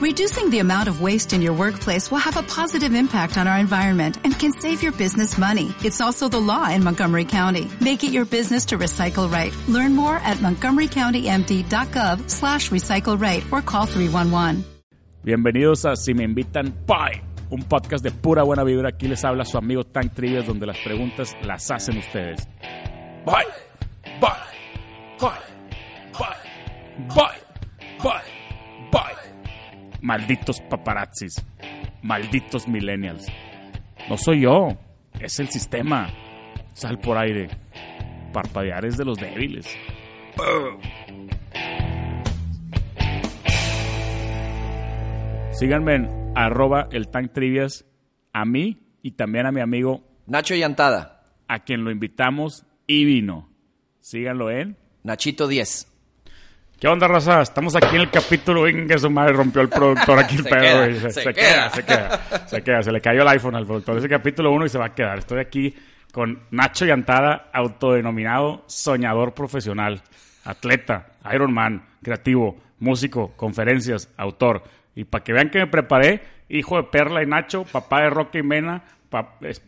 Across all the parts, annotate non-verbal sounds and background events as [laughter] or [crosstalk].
Reducing the amount of waste in your workplace will have a positive impact on our environment and can save your business money. It's also the law in Montgomery County. Make it your business to recycle right. Learn more at montgomerycountymd.gov slash recycle right or call 311. Bienvenidos a Si Me Invitan Pie, un podcast de pura buena vibra. Aquí les habla su amigo Tank Trivias, donde las preguntas las hacen ustedes. Bye, bye, bye, bye, bye, bye, bye. Malditos paparazzis, malditos millennials. No soy yo, es el sistema. Sal por aire. Parpadear es de los débiles. Síganme en arroba el tank trivias a mí y también a mi amigo Nacho Llantada, a quien lo invitamos y vino. Síganlo en. Nachito 10. ¿Qué onda, raza? Estamos aquí en el capítulo. Venga, su madre rompió el productor aquí el pedo. güey. Se, se se queda. se queda, se queda. Se le cayó el iPhone al productor. Ese capítulo 1 y se va a quedar. Estoy aquí con Nacho Llantada, autodenominado soñador profesional, atleta, Ironman, creativo, músico, conferencias, autor. Y para que vean que me preparé, hijo de Perla y Nacho, papá de Roque y Mena,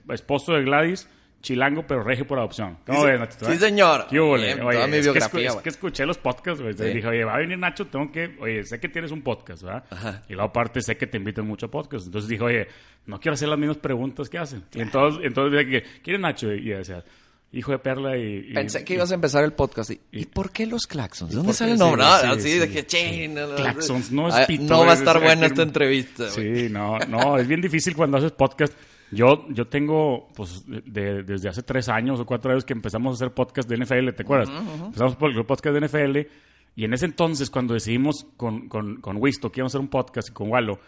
esposo de Gladys, chilango pero regio por adopción. ¿Cómo Sí, ves, Nachito, sí, señor. ¿Qué hubo, le? Bien, Oye, toda mi es, que biografía, es güey. que escuché los podcasts, güey. Sí. dije, oye, va a venir Nacho, tengo que... Oye, sé que tienes un podcast, ¿verdad? Ajá. Y luego aparte sé que te invitan mucho a podcast. Entonces dije, oye, no quiero hacer las mismas preguntas que hacen. Y entonces, entonces dije, ¿quién es Nacho? Y decía, hijo de Perla y... y- Pensé que y- ibas a empezar el podcast. ¿Y, y- ¿y por qué los claxons? ¿De por dónde sale el nombre? sí, Ah, sí, así sí. de que, no, Claxons, no es Ah, pito, No va a es- estar es- buena es- esta entrevista. Sí, no, no, es bien difícil cuando haces podcast. Yo, yo tengo, pues, de- desde hace tres años o cuatro años que empezamos a hacer podcast de NFL, ¿te acuerdas? Empezamos por el podcast de NFL y en ese entonces, cuando decidimos con, con, con Wisto que íbamos a hacer un podcast y con Walo,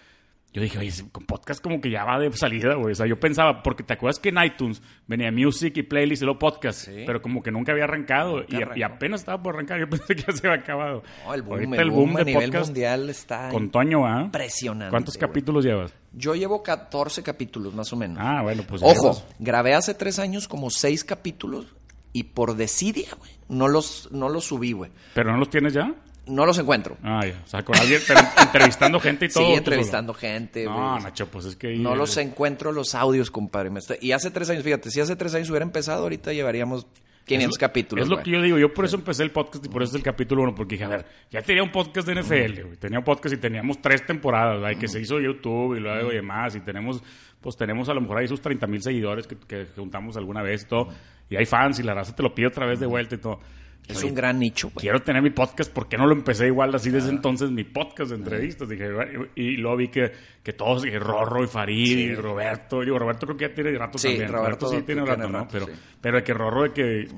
yo dije, oye, con podcast como que ya va de salida, güey. O sea, yo pensaba, porque te acuerdas que en iTunes venía music y playlist y luego podcast, Sí. pero como que nunca había arrancado y, apenas estaba por arrancar. Yo [laughs] pensé que ya se había acabado. No, el boom, Ahorita el boom, a de nivel podcast mundial está con Toño, ¿ah? impresionante. ¿Cuántos güey. capítulos llevas? Yo llevo 14 capítulos, más o menos. Ah, bueno, pues. Ojo, llevas- grabé hace tres años como seis capítulos y por desidia, güey, no los, no los subí, güey. ¿Pero no los tienes ya? No los encuentro. Ah, ya. O sea, con alguien, pero [laughs] entrevistando gente y todo. Sí, entrevistando gente, güey. No, Nacho, pues es que. No los encuentro los audios, compadre. Y hace tres años, fíjate, si hace tres años hubiera empezado, ahorita llevaríamos 500 capítulos. Es lo güey. que yo digo. Yo por eso empecé el podcast y por eso es el capítulo uno. Porque dije, a ver, ya tenía un podcast de NFL, güey. Tenía un podcast y teníamos tres temporadas, ¿verdad? Y que se hizo YouTube y luego y demás. Y tenemos, pues tenemos a lo mejor ahí sus 30 mil seguidores que, que juntamos alguna vez y todo. Y hay fans y la raza te lo pide otra vez de vuelta y todo. Es Oye, un gran nicho, güey. quiero tener mi podcast, ¿por qué no lo empecé igual así desde entonces? Mi podcast de entrevistas. Dije, y, y luego vi que, que todos, dije, Rorro y Farid y Roberto. Y digo, Roberto creo que ya tiene rato Sí, también. Roberto sí tiene rato, ¿no? rato, Pero, sí. pero de que Rorro de que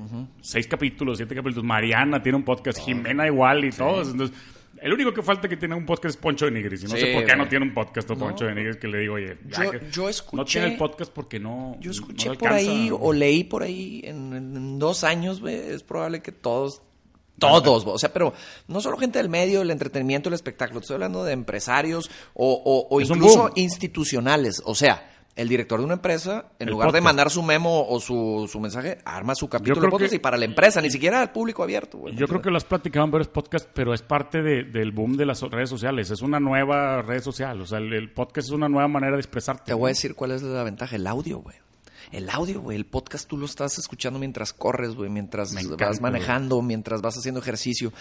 seis capítulos, siete capítulos. Mariana tiene un podcast, Jimena igual y todos. Entonces, el único que falta que tiene un podcast es Poncho de Nigris. Y no Sí, sé por qué no tiene un podcast o Poncho de Nigris que le digo, oye, ya Yo- que yo no escuché- tiene el podcast porque no. Yo no escuché por ahí o leí por ahí en, en dos años, güey, es probable que todos, todos, o sea, pero no solo gente del medio, el entretenimiento, el espectáculo, estoy hablando de empresarios o, incluso institucionales, o sea, el director de una empresa, en El lugar de mandar su memo o su, su mensaje, arma su capítulo de podcast que- y para la empresa, ni siquiera al público abierto, güey. Yo creo que lo has platicado en varios podcasts, pero es parte de- del boom de las redes sociales. Es una nueva red social. O sea, el, el podcast es una nueva manera de expresarte. Te voy a decir cuál es la ventaja, el audio, güey. El audio, güey, el podcast tú lo estás escuchando mientras corres, güey, mientras encanta, vas manejando, mientras vas haciendo ejercicio.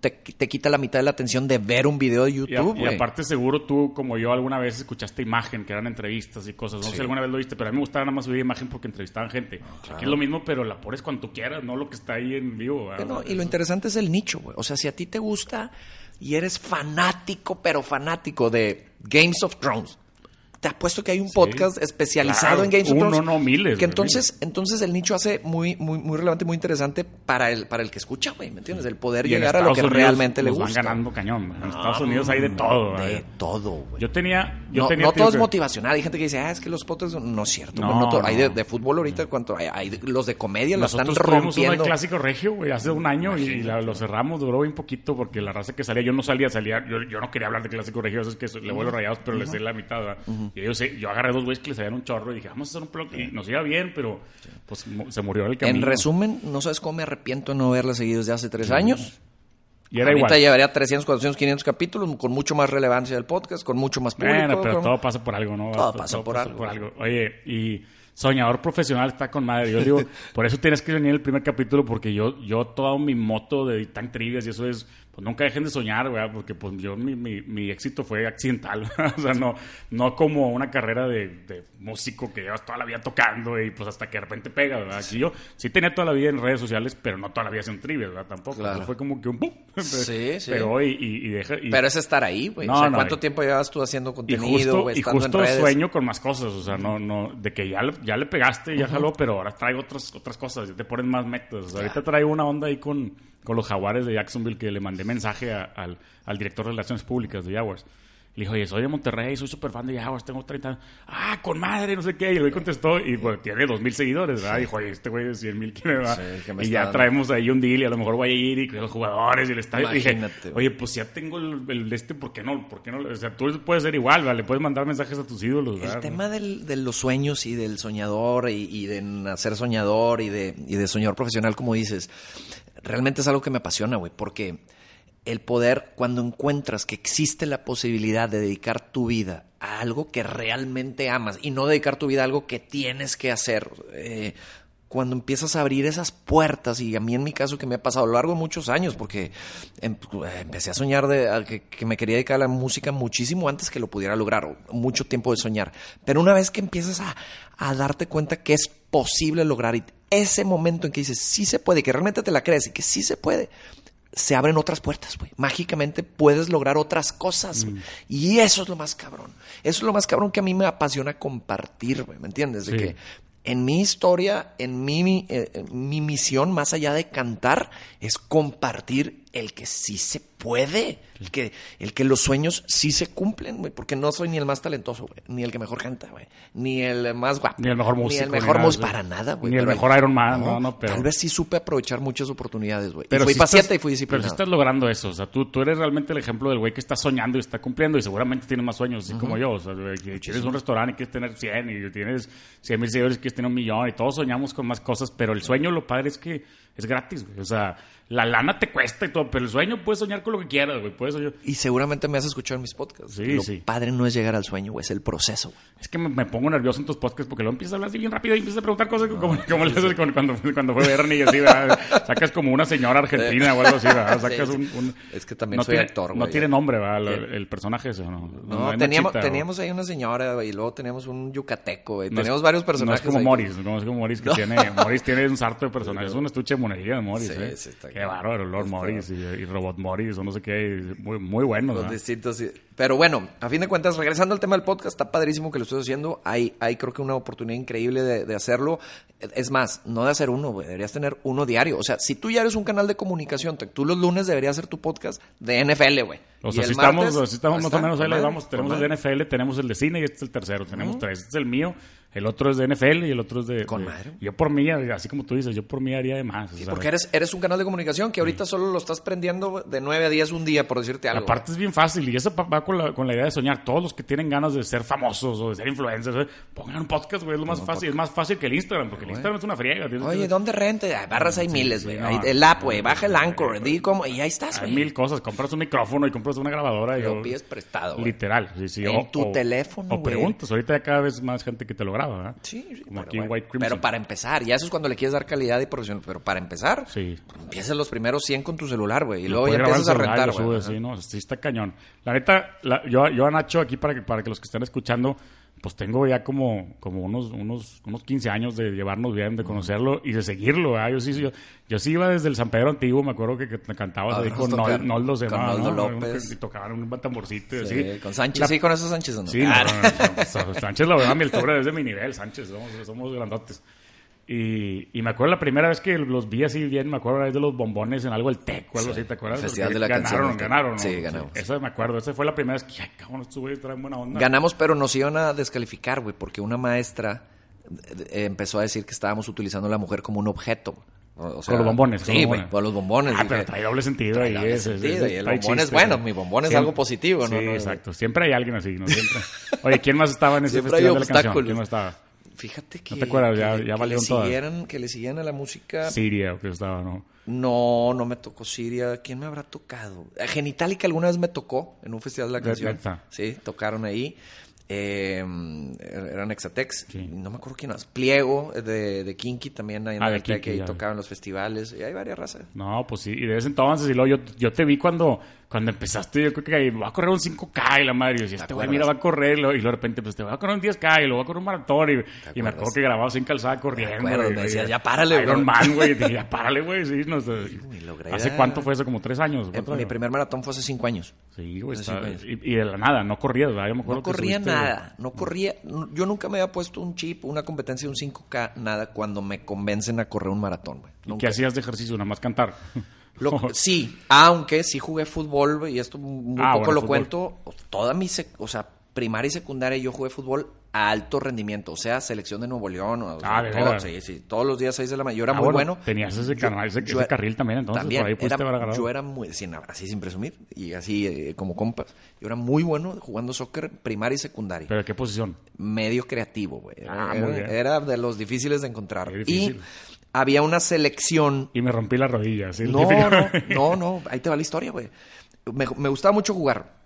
Te, te quita la mitad de la atención de ver un video de Y, a- YouTube, y aparte seguro tú, como yo, alguna vez escuchaste imagen, que eran entrevistas y cosas. No sé si alguna vez lo viste, pero a mí me gustaba nada más oír imagen porque entrevistaban gente. Aquí es lo mismo, pero la pones cuando tú quieras, no lo que está ahí en vivo. Bueno, y lo interesante es el nicho, güey. O sea, si a ti te gusta y eres fanático, pero fanático de Games of Thrones, te apuesto que hay un podcast especializado Claro, en Games of uno, Thrones. no, miles, Que entonces, entonces el nicho hace muy, muy, muy relevante, muy interesante para el, para el que escucha, güey. ¿Me entiendes? El poder Y llegar a lo que Unidos realmente le gusta. van ganando cañón. En Estados Unidos hay de todo. De ¿verdad? todo, güey. Yo tenía... Yo no, tenía no todo es motivacional. Hay gente que dice, ah, es que los podcasts son-". no es cierto. No, no todo- Hay de, no. de fútbol ahorita, cuanto hay, hay de- los de comedia la están tuvimos uno rompiendo. de Clásico Regio, güey, hace un año y, y la- lo cerramos, duró bien poquito porque la raza que salía, yo no salía, salía, yo, yo no quería hablar de Clásico Regio, eso es que le los rayados, pero les sé la mitad. Y yo, sé, yo agarré dos güeyes que les sabían un chorro y dije, vamos a hacer un blog y nos iba bien, pero pues se murió el camino. En resumen, no sabes cómo me arrepiento de no haberla seguido desde hace tres años. Y era Ahorita igual. llevaría 300, 400, 500 capítulos con mucho más relevancia del podcast, con mucho más público. Bueno, pero con- todo pasa por algo, ¿no? Todo pasa por algo. Oye, y soñador profesional está con madre. Yo digo, [laughs] por eso tienes que venir el primer capítulo, porque yo, yo todo mi moto de tan trivias y eso es, pues nunca dejen de soñar, güey, porque pues yo, mi, mi, mi éxito fue accidental. [laughs] o sea, no, no como una carrera de, de músico que llevas toda la vida tocando y pues hasta que de repente pega, ¿verdad? Aquí yo sí tenía toda la vida en redes sociales, pero no toda la vida haciendo trivias, ¿verdad? Tampoco. Claro. Fue como que un pum. [laughs] Sí, sí. Pero y, y deja. y- Pero es estar ahí, güey. No, o sea, no, ¿cuánto y- tiempo llevas tú haciendo y contenido, justo, güey, y justo en redes? sueño con más cosas, o sea, no, no, de que ya, le- ya le pegaste, ya jaló, pero ahora traigo otras, otras cosas, ya te ponen más metas. O sea, ahorita traigo una onda ahí con, con los jaguares de Jacksonville que le mandé mensaje a- al, al director de Relaciones Públicas de Jaguars. Le dijo, oye, soy de Monterrey, soy súper fan de Jaguars, tengo 30 años. Ah, con madre, no sé qué. Y el güey contestó, y pues tiene 2.000 seguidores, ¿verdad? Dijo, oye, este güey de 100.000 quién le va. Sí, que me y ya dando. traemos ahí un deal y a lo mejor voy a ir y los jugadores y el estadio. Dije, oye, pues ya tengo el, el de este, ¿por qué no? ¿Por qué no? O sea, tú puedes ser igual, ¿verdad? Le puedes mandar mensajes a tus ídolos, El ¿verdad? tema del- de los sueños y del soñador y, y de nacer soñador y de, y de soñador profesional, como dices, realmente es algo que me apasiona, güey, porque el poder, cuando encuentras que existe la posibilidad de dedicar tu vida a algo que realmente amas y no dedicar tu vida a algo que tienes que hacer, eh, cuando empiezas a abrir esas puertas, y a mí en mi caso que me ha pasado a lo largo de muchos años, porque em- empecé a soñar de que, me quería dedicar a la música muchísimo antes que lo pudiera lograr, o mucho tiempo de soñar. Pero una vez que empiezas a, a darte cuenta que es posible lograr, ese momento en que dices sí se puede, que realmente te la crees y que sí se puede, se abren otras puertas, güey. Mágicamente puedes lograr otras cosas. güey. Y eso es lo más cabrón. Eso es lo más cabrón que a mí me apasiona compartir, güey. ¿Me entiendes? De Sí. que en mi historia, en mi, mi, eh, mi misión, más allá de cantar, es compartir el que sí se puede. El que, el que los sueños sí se cumplen, güey. Porque no soy ni el más talentoso, güey. Ni el que mejor canta, güey. Ni el más guapo. Ni el mejor músico, Ni el mejor músico. Para nada, güey. Ni el Pero- mejor Iron Man, no, no, pero- Tal vez sí supe aprovechar muchas oportunidades, güey. Y Pero fui sí paciente estás- y fui Pero disciplinado. sí estás logrando eso. O sea, tú, tú eres realmente el ejemplo del güey que está soñando y está cumpliendo y seguramente tienes más sueños, así como yo. O sea, que tienes un restaurante y quieres tener 100 y tienes 100 mil seguidores y quieres tener un millón y todos soñamos con más cosas, pero el sueño lo padre es que es gratis, güey. O sea, la lana te cuesta y todo, pero el sueño puedes soñar con lo que quieras, güey. Puedes soñar. Y seguramente me has escuchado en mis podcasts. Sí, Lo sí. padre no es llegar al sueño, güey, es el proceso. güey. Es que me, me pongo nervioso en tus podcasts porque luego empiezas a hablar así bien rápido y empiezas a preguntar cosas como, como le haces cuando, cuando fue Bernie y así, ¿verdad? Sacas como una señora argentina o algo así, ¿verdad? Sacas un, un- Es que también no soy tiene- actor, No güey. tiene nombre, ¿verdad? El, el personaje ese, ¿no? No, teníamos, teníamos ahí una señora, güey, y luego teníamos un yucateco, güey. no Tenemos varios personajes. No es como. Morris, no es como Morris que tiene. Morris tiene un sarto de personajes. [laughs] Es un estuche de monería de Morris, Sí, ¿eh? sí, está Qué bárbaro, Lord Está- Morris y, y Robot Morris o no sé qué. Muy, muy bueno, Los distintos. Pero bueno, a fin de cuentas, regresando al tema del podcast, está padrísimo que lo estoy haciendo. Hay, hay creo que una oportunidad increíble de, de hacerlo. Es más, no de hacer uno, deberías tener uno diario. O sea, si tú ya eres un canal de comunicación, tú los lunes deberías hacer tu podcast de NFL, güey. O sea, si estamos, más o menos ahí vamos. Tenemos el de NFL, tenemos el de cine y este es el tercero. Tenemos tres. Este es el mío, el otro es de NFL y el otro es de. Con de- madre. Yo por mí, así como tú dices, yo por mí haría de más. sea, Porque eres, eres un canal de comunicación que ahorita solo lo estás prendiendo de 9 a 10 un día, por decirte algo. Aparte es bien fácil y eso va con la, con la idea de soñar. Todos los que tienen ganas de ser famosos o de ser influencers, ¿eh? pongan un podcast, güey. Es lo más fácil. Es más fácil que el Instagram, porque el Instagram es una friega. Oye, que- ¿dónde rente? Ah, Barras hay miles, güey. sí, no. Hay el app, güey. Baja el Anchor, di cómo. Y ahí estás, Hay güey. mil cosas. Compras un micrófono y compras una grabadora. y Lo pides prestado. Literal. sí, sí. En tu teléfono, O preguntas. Ahorita ya cada vez más gente que te lo Sí, sí, Como pero aquí en. White Crimson. Pero para empezar, ya eso es cuando le quieres dar calidad y profesional. Pero para empezar, Sí. empiezas los primeros 100 con tu celular, güey. Y luego ya empiezas a rentar, güey. sí, no, sí está cañón. La neta, la- yo, yo a Nacho aquí para que, para que los que estén escuchando, pues tengo ya como, como unos, unos, unos 15 años de llevarnos bien, de conocerlo y de seguirlo. ¿verdad? Yo sí, yo, yo sí iba desde el San Pedro Antiguo, me acuerdo que, que cantabas Ah, ahí con a Nol. Noldo se Con Noldo ¿no? López. Y tocaban un tamborcito y Sí, así. con Sánchez, La- sí, con esos Sánchez, ¿o ¿no? Sí, [laughs] no, Sánchez la verdad, mi altura es de mi nivel, Sánchez, somos, somos grandotes. Y, y me acuerdo la primera vez que los vi así bien, me acuerdo una vez de los bombones en algo el TEC o algo así, ¿te acuerdas? Festival de la Canción ganaron, TEC. ganaron, ¿no? Sí, ganamos. Esa me acuerdo, esa fue la primera vez que, ay, cabrón, estos güeyes traen buena onda. Ganamos, pero nos iban a descalificar, güey, porque una maestra eh, empezó a decir que estábamos utilizando a la mujer como un objeto. O- o sea, Con los bombones, Sí, güey, con los bombones. Ah, dije, pero trae doble sentido trae ahí. doble sentido, y el bombón es bueno, sí. mi bombón es algo positivo, ¿no? Sí, No, no. exacto. Siempre hay alguien así, ¿no? Siempre. [laughs] Oye, ¿quién más estaba en ese Siempre festival de la canción? ¿Quién más estaba? Fíjate que. ¿No te acuerdas? Ya- que- ya que valieron le todas. siguieran, Que le siguieran a la música. Siria o que estaba, ¿no? No, no me tocó Siria. ¿Quién me habrá tocado? Genitalica alguna vez me tocó en un festival de la canción. Sí, tocaron ahí. Eh, eran Exatex. Sí. No me acuerdo quién más. Pliego eh, de, de Kinky también ahí en Ah, de Kinky, ahí ya. tocaban los festivales. Y hay varias razas. No, pues sí, y de ese entonces, y luego yo, yo te vi cuando, cuando empezaste, yo creo que va a correr un 5K y la madre, y yo decía, este güey, mira, va a correr, y luego, de repente, pues te va a correr un 10K y luego va a correr un maratón, y, y me acuerdo que grababas sin calzada corriendo. acuerdo, me decías, "Ya párale, Iron güey". Man, güey, [laughs] ya párale, güey, sí, no sé. ¿Hace cuánto fue eso? ¿Como tres años? Eh, ¿Cuánto mi primer maratón fue hace cinco años. Sí, güey, y, y de la nada, no corrías, ¿verdad? Yo me acuerdo No que corría subiste- nada, no corría. Yo nunca me había puesto un chip, una competencia de un 5K, nada, cuando me convencen a correr un maratón, güey. ¿Y. ¿Qué hacías de ejercicio? Nada más cantar. [laughs] Lo- [laughs] sí, aunque sí jugué fútbol, y esto muy Ah, poco bueno, lo fútbol. cuento. Toda mi, o sea, primaria y secundaria yo jugué fútbol a alto rendimiento, o sea, selección de Nuevo León, o sea, Ah, ¿de todo- veras? sí, sí, todos los días 6 de la mañana. Yo era Ah, muy bueno, bueno. tenías ese canal, ese- carril también, entonces, también, por ahí era- agarrado. Yo era muy, sin- así sin presumir, y así eh, como compas, yo era muy bueno jugando soccer primaria y secundaria ¿Pero qué posición? medio creativo, güey. Ah, era, de los difíciles de encontrar. Y difícil. Había una selección. Y me rompí la rodilla, ¿sí? No, no, no, no, ahí te va la historia, güey. Me, me gustaba mucho jugar.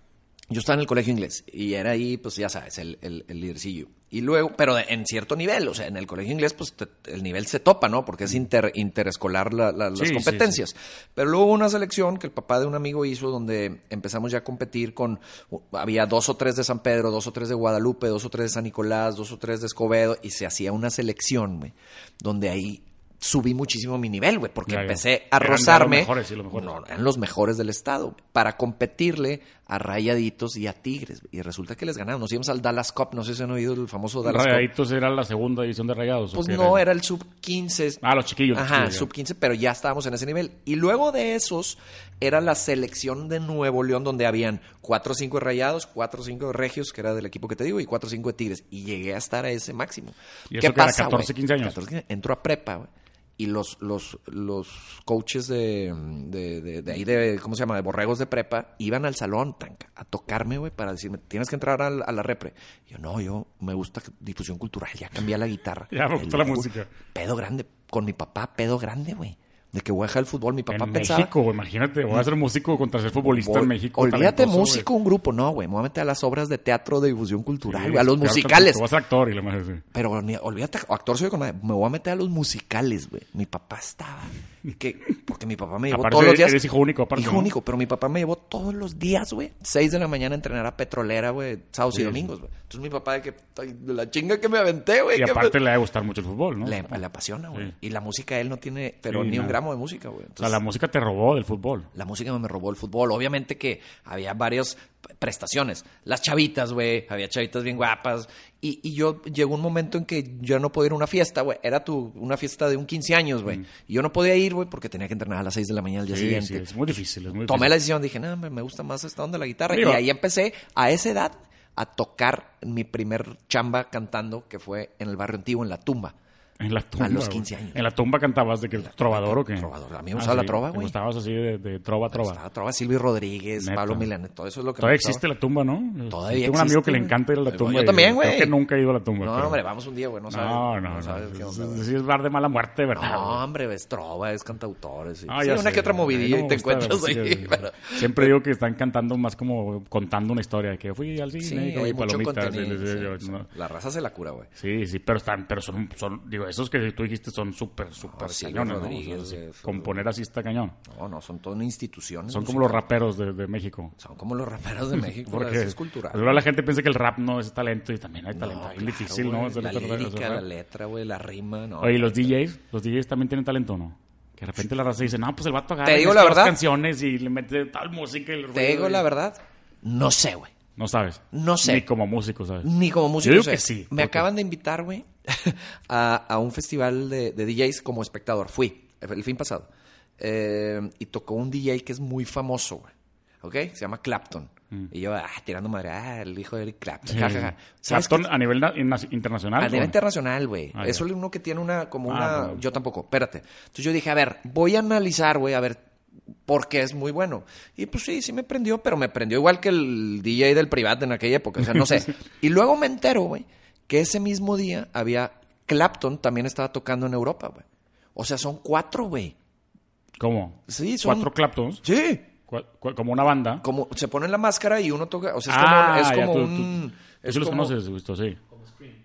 Yo estaba en el colegio inglés y era ahí, pues ya sabes, el, el, el lidercillo. Y luego, pero en cierto nivel, o sea, en el colegio inglés, pues te- el nivel se topa, ¿no? Porque es inter, interescolar la- la- Sí, las sí, competencias. Pero luego hubo una selección que el papá de un amigo hizo donde empezamos ya a competir con, había dos o tres de San Pedro, dos o tres de Guadalupe, dos o tres de San Nicolás, dos o tres de Escobedo, y se hacía una selección, güey, donde ahí subí muchísimo mi nivel, güey, porque Ya, ya. empecé a Eran de los rozarme. mejores, sí, los mejores. No, eran los mejores del estado para competirle a Rayaditos y a Tigres. Y resulta que les ganamos. Nos íbamos al Dallas Cup, no sé si han oído el famoso Dallas Cup. Rayaditos era la segunda división de Rayados. ¿o Pues qué no, era el sub 15. Ah, los chiquillos. los Ajá, chiquillos, sub 15, pero ya estábamos en ese nivel. Y luego de esos, era la selección de Nuevo León, donde habían 4 o 5 de Rayados, 4 o 5 de Regios, que era del equipo que te digo, y 4 o 5 de Tigres. Y llegué a estar a ese máximo. ¿Y eso que era 14, güey? 15 años? 14, 15. Entro a prepa, güey. Y los, los, los coaches de, de, de- de ahí, de, ¿cómo se llama? De borregos de prepa, iban al salón tanca, a tocarme, güey, para decirme, tienes que entrar al- a, la repre. Y yo, no, yo me gusta difusión cultural, ya cambié la guitarra. [laughs] Ya me gusta la música. Pedo grande, con mi papá, pedo grande, güey. De que voy a dejar el fútbol, mi papá En pensaba... México, imagínate, voy a ser músico contra ser futbolista Voy- en México. Olvídate músico, un grupo, no, güey. Me voy a meter a las obras de teatro de difusión cultural, Sí, güey, a los musicales. Vas a ser actor y la madre, sí. Pero olvídate, actor soy con. Me voy a meter a los musicales, güey. Mi papá estaba. Que, porque mi papá me llevó Aparte, todos los días. eres hijo único, aparte, Hijo ¿no? único, pero mi papá me llevó todos los días, güey. Seis de la mañana a entrenar a Petrolera, güey. Sábados y domingos, güey. Entonces mi papá de que, de la chinga que me aventé, güey. Y aparte me- le va a gustar mucho el fútbol, ¿no? le, le apasiona, güey. Y la música él no tiene, pero ni un nada. De música, güey. O sea, la música te robó del fútbol. la música me robó el fútbol. Obviamente que había varias prestaciones. Las chavitas, güey. Había chavitas bien guapas. Y, y yo llegó un momento en que yo no podía ir a una fiesta, güey. Era tu, una fiesta de un 15 años, güey. Y yo no podía ir, güey, porque tenía que entrenar a las 6 de la mañana al día Sí, siguiente. sí, es muy difícil, es muy Tomé la decisión, dije, no, me gusta más esta onda de la guitarra. Y ahí empecé, a esa edad, a tocar mi primer chamba cantando, que fue en el barrio antiguo, en la tumba. En la tumba. A los güey. 15 años. En la tumba cantabas de que trovador o qué? Trovador. A mí me gustaba la trova, ¿Te güey. gustabas así de, de trova trova? Estaba trova Silvio Rodríguez, Neta. Pablo Milanes, todo eso es lo que me Todavía gustaba. existe la tumba, ¿no? Todavía Tengo un amigo existe, que le encanta ir a la Yo tumba. y también, güey. Creo que nunca he ido a la tumba. No, pero- hombre, vamos un día, güey. No sabes. No, no, no. sabes qué onda, güey. Sí es bar de mala muerte, ¿verdad? No, hombre, es trova, es cantautores. Sí, Ah, Sí, una sé, que otra movidilla no y me te encuentras ahí. Siempre digo que están cantando más como contando una historia de que fui al cine y palomitas. yo- no. La raza se la cura, güey. Sí, sí, pero están, pero son, son, digo, esos que tú dijiste son súper, súper cañones, ¿no? O sea, eh, componer así está cañón. No, no, son todas instituciones. Son como los raperos de, de México. Son como los raperos de [laughs] México. Porque es cultural. ahora la gente piensa que el rap no es talento y también hay No, talento. es claro, difícil. ¿no? Hacer La lírica, la letra, güey, la rima, no. Oye, ¿y los DJs? ¿Los DJs también tienen talento no? Que de repente la raza dice, no, pues el vato agarra Te digo la verdad. canciones y le mete tal música y el Te digo y- la verdad, no sé, güey. No sabes. No sé. Ni como músico, ¿sabes? Ni como músico. Yo digo sé. que sí, Me acaban de invitar, güey, [laughs] a, a un festival de, de DJs como espectador. Fui el fin pasado. Eh, y tocó un DJ que es muy famoso, güey. ¿Ok? Se llama Clapton. Y yo, ah, tirando madre, ah, el hijo de Eric Clapton. Mm. Sí. ja, ja, ja. ¿Sabes Clapton a nivel na- na- internacional. a nivel internacional, güey. Ah, es uno que tiene una, como Ah, una... bueno. Yo tampoco, espérate. Entonces yo dije, a ver, voy a analizar, güey, a ver por qué es muy bueno. Y pues sí, sí me prendió, pero me prendió igual que el DJ del privado en aquella época, o sea, no sé. [laughs] y luego me entero, güey, que ese mismo día había Clapton también estaba tocando en Europa, güey. O sea, son cuatro, güey. ¿Cómo? Sí, son- ¿Cuatro Claptons? Sí. Como una banda. Como se ponen la máscara y uno toca. O sea, es Ah, como, es ya, como tú- un. tú- tú es sí los como- conoces, Gusto, sí.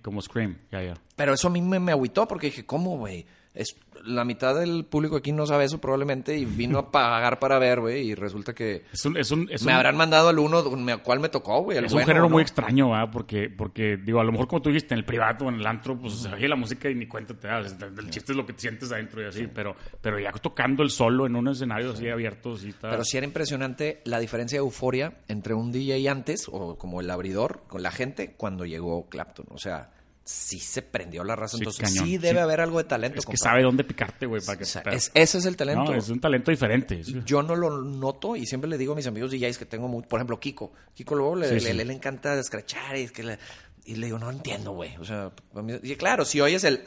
Como Scream. ya, ya. Pero eso a mí me, me agüitó porque dije, ¿cómo, güey? Es, la mitad del público aquí no sabe eso probablemente y vino a pagar para ver, güey, y resulta que Es un, es un, es me un- habrán mandado al uno, cuál me tocó, güey. Es un género ¿no? muy extraño, ¿verdad? Porque, porque, digo, a lo mejor como tú dijiste, en el privado o en el antro, pues se oye la música y ni cuenta te das. El, el chiste es lo que te sientes adentro y así, pero, pero ya tocando el solo en un escenario así abierto, sí está... Pero sí era impresionante la diferencia de euforia entre un DJ antes, o como el abridor, con la gente, cuando llegó Clapton. O sea, sí se prendió la raza. Sí, Entonces cañón. sí debe Sí. haber algo de talento. es que compadre. sabe dónde picarte, güey, para que... O sea, para- es- ese es el talento. No, es un talento diferente. Yo no lo noto y siempre le digo a mis amigos DJs que tengo, muy, por ejemplo, Kiko. Kiko luego le, le- le- le encanta escrachar y, es que le, y le digo, no entiendo, güey. O sea, y claro, si oyes el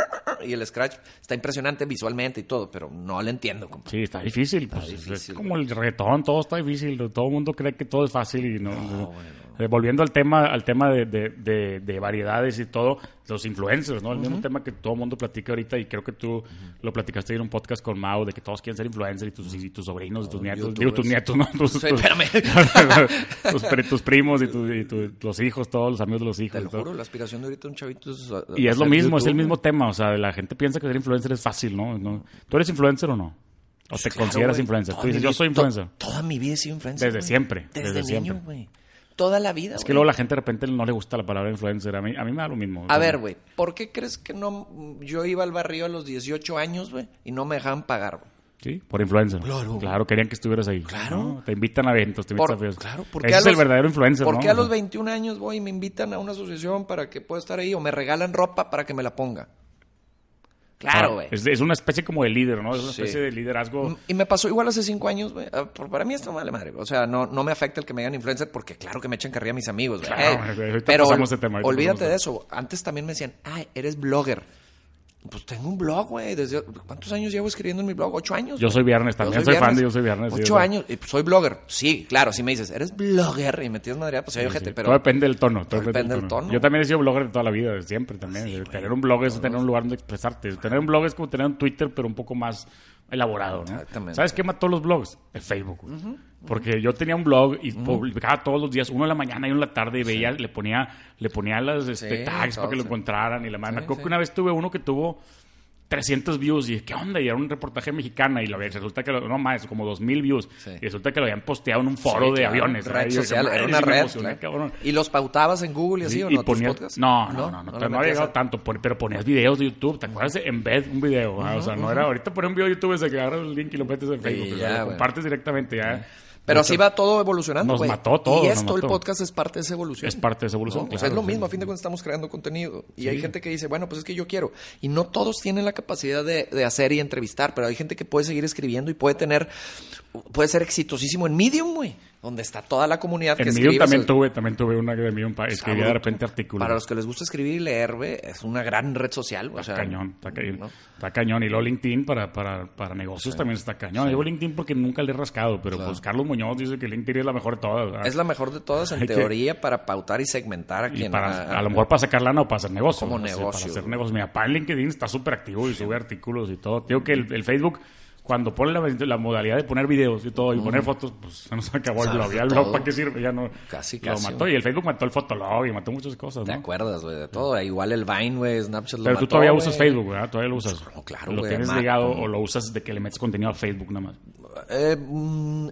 y el scratch, está impresionante visualmente y todo, pero no le entiendo. Sí, está difícil. Pues, es- difícil, es como el reggaetón, todo está difícil. Todo el mundo cree que todo es fácil y no. no. Eh, Volviendo al tema, al tema de, de- de- de variedades y todo, los influencers, ¿no? El mismo tema que todo el mundo platica ahorita y creo que tú lo platicaste en un podcast con Mao de que todos quieren ser influencers y tus, y tus sobrinos y tus nietos. Digo, tus nietos, ¿no? Tus, tus- espérame. [laughs] tus, tus primos y, tu- y tu- los hijos, todos los amigos de los hijos. Te lo juro, la aspiración de ahorita un chavito es... Y es lo mismo, es el YouTube, mismo tema. O sea, la gente piensa que ser influencer es fácil, ¿no? ¿No? ¿Tú eres influencer o no? ¿O te Claro, consideras influencer? Toda Tú dices, yo soy influencer. Toda mi vida he sido influencer. Desde siempre, Desde, desde niño, güey. Toda la vida, Es que luego la gente de repente no le gusta la palabra influencer. A mí, a mí me da lo mismo. A ver, güey, ¿por qué crees que no... Yo iba al barrio a los 18 años, güey, y no me dejaban pagar, güey? Sí, por influencer. Claro. Claro, querían que estuvieras ahí. Claro. ¿no? Te invitan a eventos, te invitan Por- a fiestas. claro, porque Ese a es el verdadero influencer, ¿Por ¿no? qué a los 21 años voy y me invitan a una asociación para que pueda estar ahí o me regalan ropa para que me la ponga? Claro, güey. Es, es una especie como de líder, ¿no? Es una Sí. especie de liderazgo. Y me pasó igual hace cinco años, güey. Ah, por- Para mí esto vale madre. O sea, no, no me afecta el que me digan influencer porque claro que me echan carrilla mis amigos, güey. Claro, Eh, pero tema, olvídate de eso. Antes también me decían, ay, eres blogger. Pues tengo un blog, güey. Desde, ¿Cuántos años llevo escribiendo en mi blog? ¿Ocho años? Yo soy Viernes, también soy fan de Yo Soy Viernes, Ocho años. Y pues, soy blogger. Sí, claro. Si me dices, eres blogger y me tienes madre, pues soy Sí, ojete, sí. pero... Todo depende del tono. Todo depende del tono. Yo también he sido blogger de toda la vida, de siempre también. tener un blog es tener un lugar donde expresarte. Tener un blog es como tener un Twitter, pero un poco más elaborado, ¿no? Exactamente. ¿Sabes qué mató los blogs? El Facebook. güey. Porque yo tenía un blog y publicaba todos los días, uno en la mañana y uno en la tarde, y veía, le ponía, le ponía las este, Sí, tags para que lo encontraran y la madre. Me Sí, acuerdo sí. que una vez tuve uno que tuvo 300 views y ¿qué onda? Y era un reportaje mexicana y lo, resulta que, lo- no más, como 2000 views. Sí. Y resulta que lo habían posteado en un foro Sí, de claro, aviones. Red. Y social, era "Madre, una red. emocioné, claro. cabrón". ¿Y los pautabas en Google y así Sí, o y no? ¿Tus ponías- podcasts? no, no, no, no, le no, había llegado a- tanto, pero ponías videos de YouTube, ¿te acuerdas? En vez un video, o sea, no era ahorita poner un video de YouTube desde que agarras el link y lo metes en Facebook, ya, lo compartes directamente ya. Pero Mucho- así va todo evolucionando, Nos mató todo, Y esto, el podcast, es parte de esa evolución. Es parte de esa evolución, ¿no? O sea, claro, es lo sí. mismo, a fin de cuentas estamos creando contenido. Y hay gente que dice, bueno, pues es que yo quiero. Y no todos tienen la capacidad de, de hacer y entrevistar, pero hay gente que puede seguir escribiendo y puede tener, puede ser exitosísimo en Medium, güey. Donde está toda la comunidad que En escribe. Medium también tuve, también tuve una de Medium, pa- escribía de repente artículos. Para los que les gusta escribir y leer, güey, es una gran red social. güey. O sea, Está cañón, está cañón. ¿no? Está cañón. Y luego LinkedIn para, para, para negocios también está cañón. Digo LinkedIn porque nunca le he rascado, pero pues Carlos Muñoz dice que LinkedIn es la mejor de todas. ¿verdad? Es la mejor de todas en [laughs] Hay que- teoría para pautar y segmentar a Y quien... para, a, lo mejor para sacar lana o para hacer negocio. Como negocio, Para hacer güey. negocio. Mi papá en LinkedIn está súper activo y sube artículos y todo. Digo que el, el Facebook, cuando pone la, la modalidad de poner videos y todo y poner fotos, pues se nos acabó el blog. Ya el blog, ¿para qué sirve? Ya no. Casi, Lo casi, mató. Y el Facebook mató el fotolog y mató muchas cosas, ¿Te ¿no? acuerdas, güey? De todo. Igual el Vine, güey, Snapchat lo Pero tú mató, todavía güey. usas Facebook, ¿verdad? Todavía lo usas. No, claro, Lo tienes ligado o lo usas de que le metes contenido a Facebook nada más. Eh, mm,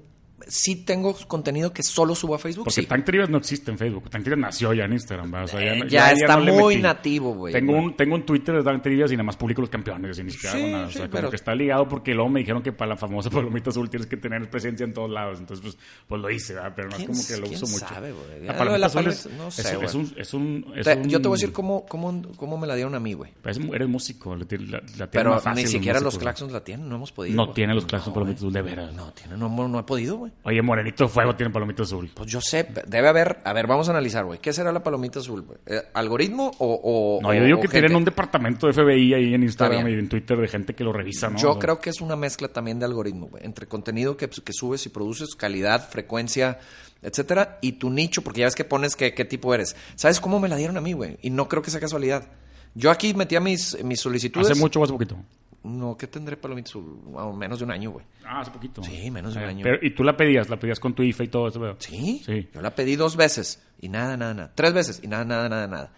sí tengo contenido que solo subo a Facebook, Porque sí. Tank Trivias no existe en Facebook. Tank Trivias nació ya en Instagram, ¿verdad? O sea, Eh, ya está no muy nativo, güey. Tengo un, tengo un Twitter de Tank Trivias y nada más publico los campeones y ni siquiera Sí, hago nada. O sí, sea, como pero- que está ligado porque luego me dijeron que para la famosa [laughs] palomita azul tienes que tener presencia en todos lados. Entonces, pues, pues lo hice, ¿verdad? Pero no es ¿Quién como que lo uso mucho. sabe, güey? La palomita la azul palomita- es, no sé, es un... Es un, es Te- un- Yo te voy a decir cómo, cómo, cómo me la dieron a mí, güey. pues, eres músico, la, la, la Pero más fácil ni siquiera los músicos, claxons la tienen, no hemos podido. No tiene los claxons No, palomitas azul, de veras. No, tiene, no, no he podido, güey. Oye, Morenito de Fuego tiene palomita azul. Pues yo sé, debe haber, a ver, vamos a analizar, güey. ¿Qué será la palomita azul, güey? Eh, ¿Algoritmo o, o No, yo digo o que gente? tienen un departamento de FBI ahí en Instagram y en Twitter de gente que lo revisa, ¿no? Yo O sea, creo que es una mezcla también de algoritmo, güey. Entre contenido que, que subes y produces, calidad, frecuencia, etcétera, y tu nicho, porque ya ves que pones que, qué tipo eres. ¿Sabes cómo me la dieron a mí, güey? Y no creo que sea casualidad. Yo aquí metía mis, mis solicitudes. ¿Hace mucho o hace poquito? No, ¿qué tendré palomitas? Wow, menos de un año, güey. Ah, hace poquito. Sí, menos de un Eh, año. pero- ¿Y tú la pedías? ¿La pedías con tu IFE y todo eso? veo? Sí, Sí. yo la pedí dos veces y nada, nada, nada. Tres veces y nada, nada, nada, nada.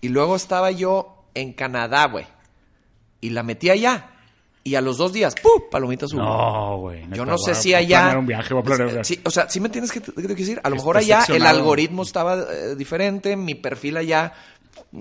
Y luego estaba yo en Canadá, güey. Y la metí allá. Y a los dos días, ¡pum! Palomita azul. No, güey. Yo no sé si allá. un viaje, voy a planear un viaje. Sí, o sea, sí me tienes que, que decir. A lo mejor allá el algoritmo estaba eh, diferente, mi perfil allá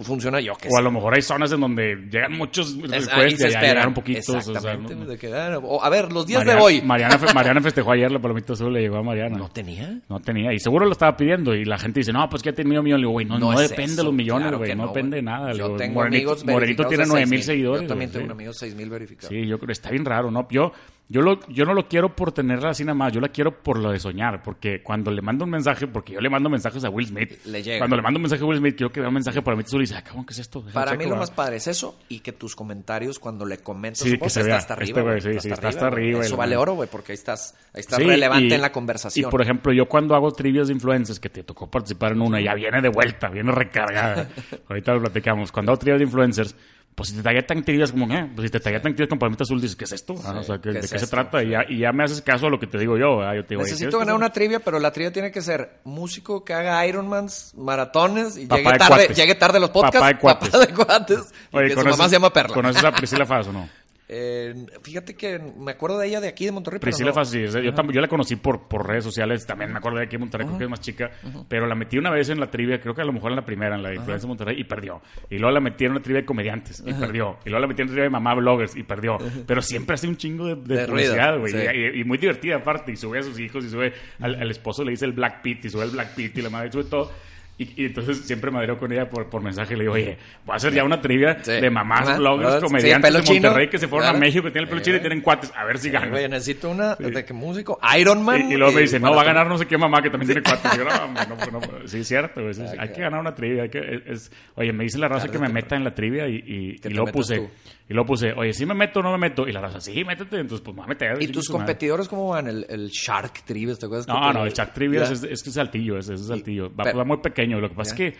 funciona yo que O a lo mejor hay zonas en donde llegan muchos Es- requests ahí y se allá espera. llegaron poquitos. o sea, no- de ah, o, a ver, los días Mariana, de hoy. Mariana, [laughs] Mariana festejó ayer la palomita azul, le llegó a Mariana. ¿No tenía? No tenía, y seguro lo estaba pidiendo. Y la gente dice, no, pues que ya tiene medio millón. Le digo, güey, no, no, es depende eso, de los millones, güey. no, depende de nada. Yo digo, tengo Morenito, amigos Morenito tiene de 9 mil 6,000. seguidores. Yo también tengo un amigo 6000 verificados. Sí, yo creo está bien raro, ¿no? Yo, yo, lo, yo no lo quiero por tenerla así nada más, yo la quiero por lo de soñar, porque cuando le mando un mensaje, porque yo le mando mensajes a Will Smith, Le llega. cuando le mando un mensaje a Will Smith, quiero que vea un mensaje para mí, tú le dices, ah, cabrón, ¿qué es esto? Déjame Para checo, mí lo ¿verdad? más padre es eso y que tus comentarios cuando le comentas Sí, que se está vea. hasta Este arriba. güey, sí, sí, hasta arriba. Eso vale oro, güey, porque ahí estás, ahí estás Sí, relevante y- en la conversación. Y por ejemplo, yo cuando hago trivias de influencers, que te tocó participar en una, ya viene de vuelta, viene recargada. [laughs] Ahorita lo platicamos. Cuando hago trivias de influencers, pues si te taguetan trivias como, eh, pues si te taguetan trivias con palomita azul, dices, ¿qué es esto? Ah, o sea, ¿qué- ¿qué ¿de es qué se trata? Y, ya, y ya me haces caso a lo que te digo yo. Yo te digo, Necesito ¿quieres ganar una trivia, pero la trivia tiene que ser músico que haga Ironmans, maratones y llegue de tarde, llegue tarde los podcasts. Papá de cuates. Papá de cuates. y Oye, que su ¿conoces- mamá se llama Perla. ¿Conoces a [laughs] Priscila Faz o no? Eh, fíjate que me acuerdo de ella de aquí, de Monterrey. Priscila no. Es- yo, yo la conocí por, por redes sociales, también me acuerdo de aquí en Monterrey, creo que es más chica, pero la metí una vez en la trivia, creo que a lo mejor en la primera, en la de Influencia de Monterrey, y perdió. Y luego la metí en una trivia de comediantes, y perdió. Y luego la metí en una trivia de mamá bloggers, y perdió. Pero siempre hace un chingo de, de De publicidad, güey. sí. Y, y muy divertida aparte, y sube a sus hijos, y sube al, al esposo, le dice el Black Pit, y sube el Black Pit, y la madre sube todo. Y, y entonces siempre madreo con ella por, por mensaje. Le digo, oye, voy a hacer ya una trivia Sí. de mamás, Ajá. bloggers, Sí, comediantes de chino. Monterrey que se fueron Claro. a México, que tienen el pelo Sí, chino y tienen cuates. A ver si ganan. Oye, necesito una de que músico, Iron Man. Y, y luego me dice, no, va a ganar no sé qué mamá que también tiene cuatro. Y yo, no, no, no, sí, es cierto, sí, sí, hay que ganar una trivia. Hay que, es- es- oye, me dice la raza que me meta en la trivia y, y, metas puse, tú. y luego puse, oye, ¿sí me meto o no me meto? Y la raza, sí, métete. Entonces, pues, me meter. ¿Y tus competidores cómo van? El, Shark Trivia, ¿te acuerdas? que No, no, el Chuck Trivias Ya. es, es que es saltillo, es, es saltillo. Va muy pequeño. Lo que pasa Ya. es que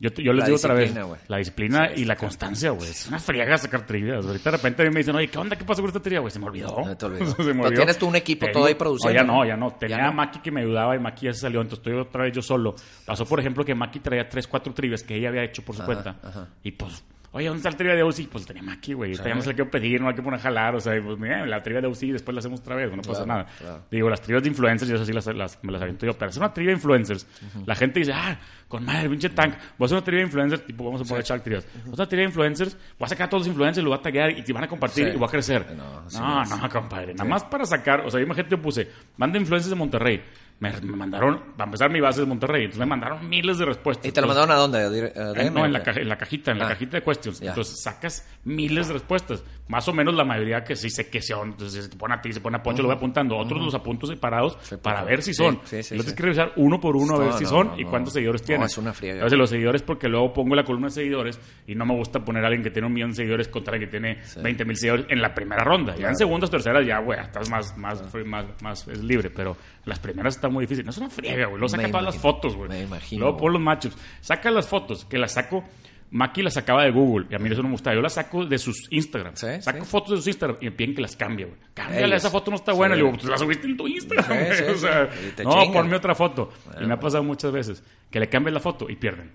yo, yo les La digo otra vez, güey. la disciplina y la constancia, güey. Es una friega sacar trivias. Ahorita de repente a mí me dicen, oye, ¿qué onda? ¿Qué pasó con esta trivia, güey? Se me olvidó. No te [laughs] olvidó. Se me Pero olvidó. tienes tú un equipo todo ahí produciendo, No, ya no, ya no. Tenía Ya a. Maki que me ayudaba y Maki ya se salió. Entonces estoy otra vez yo solo. Pasó, por ejemplo, que Maki traía tres, cuatro trivias que ella había hecho por su cuenta. Y pues... Oye, ¿dónde está la trivia de UCI? Pues tenía Maki, güey. Esta ya no se la quiero pedir, no hay que poner a jalar. O sea, pues mira, la trivia de UCI después la hacemos otra vez, no pasa Claro, nada. claro. Digo, las trivias de influencers, yo esas sí las, las- me las aviento yo. Pero hacer una trivia de influencers, la gente dice, ah, con madre, pinche tank. Voy a hacer una trivia de influencers, tipo, vamos a poner Shark trivias. Voy a hacer una trivia de influencers, voy a sacar a todos los influencers, los voy a taguear y te van a compartir y voy a crecer. No, sí, No, no, no, compadre. Nada más para sacar, o sea, yo imagínate, yo puse, manda influencers de Monterrey. Me, me mandaron, para empezar, mi base es de Monterrey. Entonces me mandaron miles de respuestas. ¿Y te lo mandaron a dónde? ¿A dire- a eh, No, en la, en la cajita, en la Ah. cajita de questions. Entonces sacas miles de respuestas. Más o menos la mayoría que sí sé que son. Entonces se te pone a ti, se pone a Poncho, lo voy apuntando. Otros los apunto separados Sí, para ver si son. sí, sí, que revisar uno por uno a ver si no, son no, y cuántos seguidores tienen. es una. Entonces los seguidores, porque luego pongo la columna de seguidores y no me gusta poner a alguien que tiene un millón de seguidores contra alguien que tiene 20 mil seguidores en la primera ronda. Ya en segundas, terceras, ya, güey, estás más, más, free, más, más es libre. Pero las primeras está muy difícil. No es una friega, güey. Luego saca Me todas las fotos, güey. Me imagino, Luego pon los matchups. Saca las fotos, que las saco. Maki las sacaba de Google y a mí eso no me gusta. Yo las saco de sus Instagram. Sí, saco sí. fotos de sus Instagram y me piden que las cambie, güey. Cámbiala, esa foto no está buena. Sí. Le digo, pues la subiste en tu Instagram. O sea, no, chingan. ponme otra foto. Y me ha pasado muchas veces que le cambies la foto y pierden.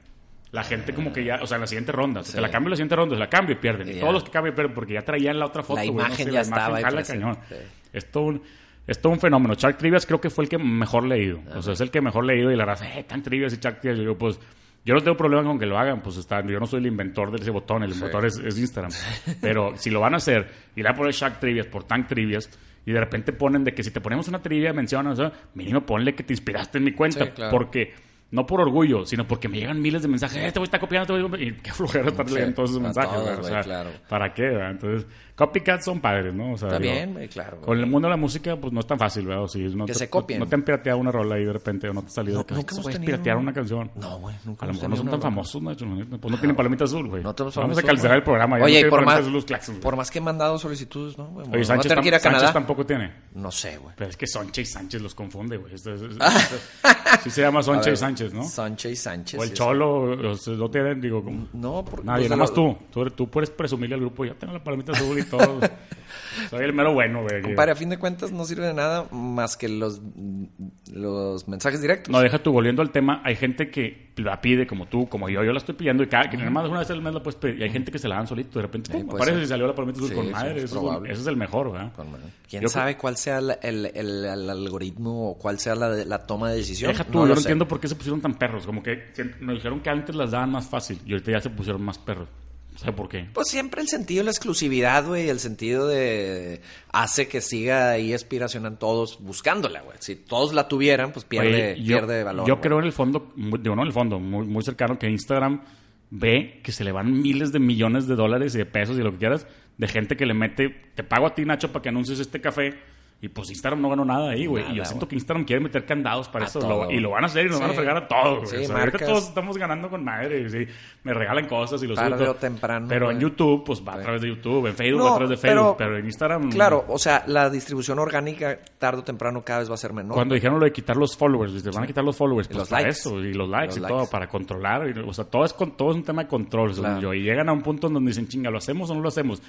La gente como que ya, o sea, en la siguiente ronda, Sí. te la cambio en la siguiente ronda, se la cambio y pierden. Y Y ya. Todos los que cambian pierden porque ya traían la otra foto. La no imagen sé, ya la estaba ahí jala cañón. Sí. Es todo un, es todo un fenómeno. Shark Trivias creo que fue el que mejor leído. O sea, es el que mejor leído y la raza, eh, tan Trivias y Shark Trivias. Yo digo, pues, yo no tengo problema con que lo hagan, pues está, yo no soy el inventor de ese botón, el inventor es, es Instagram. Pero si lo van a hacer y le poner Shark Trivias por Tank Trivias y de repente ponen de que si te ponemos una trivia, mencionas, ¿no? mínimo ponle que te inspiraste en mi cuenta. Sí, claro. Porque no por orgullo, sino porque me llegan miles de mensajes. Eh, Este güey está copiando, este güey. Y qué flojera estar Sí, leyendo todos esos mensajes. todos, sea, claro. ¿para qué? verdad? Entonces, copycats son padres, ¿no? O sea, Está digo, bien, claro. Con el mundo de la música, pues no es tan fácil, ¿verdad? O si no Que te, se copien. No te han pirateado una rola ahí de repente, o no te ha salido. No, nunca "Ay, hemos puedes piratear un- una canción. No, güey, nunca A lo mejor no son tan famosos, ¿no? Pues no tienen palomita azul, güey. No tenemos Vamos a güey. el programa. ya Oye, por más, por más que he mandado solicitudes, ¿no? Oye, Sánchez, tampoco tiene. No sé, güey. Pero es que Sonche y Sánchez los confunde, güey. Sí se llama Sonche y Sánchez. Sánchez, ¿no? Sánchez y Sánchez. O el Cholo, los- no tienen, digo, como... No, porque Nadie, pues, nada más tú. Tú, tú puedes presumirle al grupo, ya tengo la palomita azul y todo. [laughs] Soy el mero bueno, güey. Compadre, a fin de cuentas no sirve de nada más que los, los mensajes directos. No, deja tú, volviendo al tema, hay gente que la pide como tú, como yo, yo la estoy pidiendo y cada, que nada más una vez al mes la puedes pedir. Y hay gente que se la dan solito, de repente, aparece ser. y salió la palomita Sí, con sí, madre. es eso, es, probable. ese es el mejor, ¿verdad? ¿Quién Yo- sabe cuál sea el, el- el- el algoritmo o cuál sea la, la toma de decisión? Deja tú, No yo no entiendo por qué se pusieron tan perros. Como que nos dijeron que antes las daban más fácil y ahorita ya se pusieron más perros. ¿Sabe por qué? Pues siempre el sentido de la exclusividad, güey, el sentido de... hace que siga ahí aspiracionan todos buscándola, güey. Si todos la tuvieran, pues pierde, Oye, yo, pierde valor. Yo creo en el fondo, digo, no en el fondo, muy, muy cercano, que Instagram ve que se le van miles de millones de dólares y de pesos y lo que quieras de gente que le mete, te pago a ti, Nacho, para que anuncies este café. Y pues Instagram no ganó nada ahí, güey. Y yo siento que Instagram quiere meter candados para A eso. lo- y lo van a hacer y nos Sí. van a fregar a todos, güey. Sí, O sea, ahorita todos estamos ganando con madre. y Sí, me regalan cosas y lo subo Tarde o temprano, Pero en. YouTube, pues va a través de YouTube. En Facebook No, va a través de Facebook. pero- Pero, en Instagram. Claro, o sea, la distribución orgánica tarde o temprano cada vez va a ser menor. Cuando dijeron lo de quitar los followers, dice, van a quitar los followers, Y pues los para likes. eso, y los likes Los y likes. todo, para controlar, y- o sea, todo es, con, todo es un tema de control, Claro. yo, y llegan a un punto en donde dicen, chinga, ¿lo hacemos o no lo hacemos?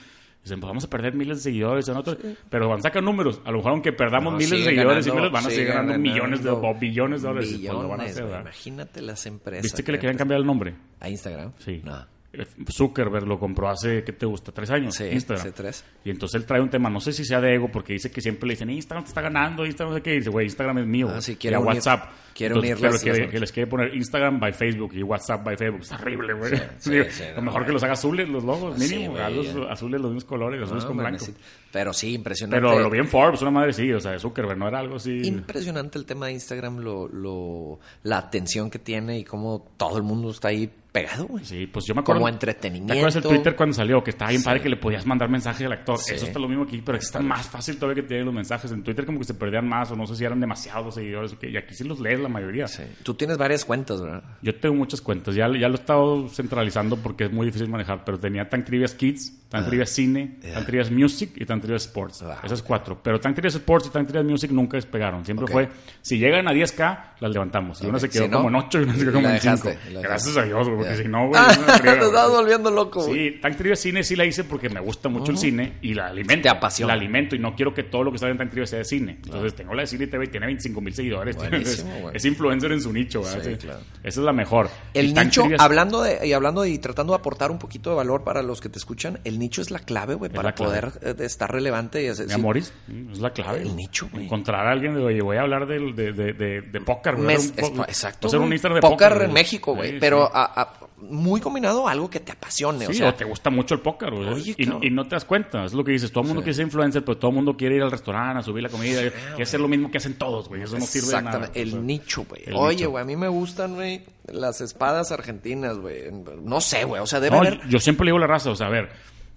Dicen, pues vamos a perder miles de seguidores, en otros, pero van a sacar números, a lo mejor aunque perdamos No, miles de seguidores y ganando, miles, van a seguir ganando millones de, o billones de dólares, y pues lo van a billones, hacer. Imagínate las empresas. ¿Viste que le querían cambiar el nombre? ¿A Instagram? Sí. No. Eh, Zuckerberg lo compró hace, ¿qué te gusta? ¿Tres años? Sí, Instagram. hace tres. Y entonces él trae un tema, no sé si sea de ego, porque dice que siempre le dicen, Instagram te está ganando, Instagram no sé qué. Y dice, güey, Instagram es mío. Ah, sí, Y a unir- WhatsApp. Quiere unir pero las- que, las- que les quiere poner Instagram by Facebook y WhatsApp by Facebook. Es horrible, güey. sí, [laughs] Digo, sí, lo mejor que los haga azules los logos, mínimo. ya. azules los mismos colores, azules No, con man, blanco. Pero sí, impresionante. Pero lo vi en Forbes, una madre sí, o sea, Zuckerberg, no era algo así. Impresionante el tema de Instagram, lo, lo, la atención que tiene y cómo todo el mundo está ahí pegado, güey. Sí, pues yo me acuerdo. Como ¿Te entretenimiento. acuerdas el Twitter cuando salió? Que estaba bien Sí. padre que le podías mandar mensajes al actor. Sí. Eso está lo mismo aquí, pero está más fácil todavía que te lleguen los mensajes. En Twitter como que se perdían más o no sé si eran demasiados seguidores. Y aquí sí los lees la mayoría. Sí. Tú tienes varias cuentas, ¿verdad? Yo tengo muchas cuentas. Ya, ya lo he estado centralizando porque es muy difícil manejar. Pero tenía Tan Trivias Kids, Tan Trivias Cine, Yeah. Tan Trivias Music y Tan Trivias Sports. Ah, Esas cuatro. Pero Tan Trivias Sports y Tan Trivias Music nunca despegaron. Siempre fue, si llegan a 10K, las levantamos. Y una se quedó Si no, como en 8 y una se quedó como en 5. dejaste, la Gracias a Dios, güey, porque Yeah. si no, güey, Ah, [laughs] te estás volviendo loco, güey. Sí, Tank Trivia Cine sí la hice porque me gusta mucho el cine y la alimento. Te apasiona. La alimento y no quiero que todo lo que sale en Tank Trivia sea de cine. Entonces tengo la de cine TV y tiene 25 mil seguidores. Buenísimo, [laughs] güey. Es influencer en su nicho. ¿verdad? Sí, Sí. claro. Esa es la mejor. El Y nicho, hablando de, y hablando y tratando de aportar un poquito de valor para los que te escuchan, el nicho es la clave, güey, para clave. poder eh, estar relevante y hacer. Sí. amoris, es la clave. El nicho, güey. Encontrar a alguien de, oye, voy a hablar de, de, de, de póker. es- exacto. hacer un güey. Instagram de póker póker. en México, güey. Sí, pero a- muy combinado a algo que te apasione. Sí, o sea, o te gusta mucho el póker, güey. Oye, y, y no te das cuenta, es lo que dices. Todo el mundo quiere ser influencer, pero todo el mundo quiere ir al restaurante a subir la comida. quiere hacer lo mismo que hacen todos, güey. Eso no sirve de nada. Exactamente, el O sea, nicho, güey. Oye, güey, a mí me gustan, güey, las espadas argentinas, güey. No sé, güey, o sea, debe No, haber... yo siempre le digo a la raza, o sea, a ver,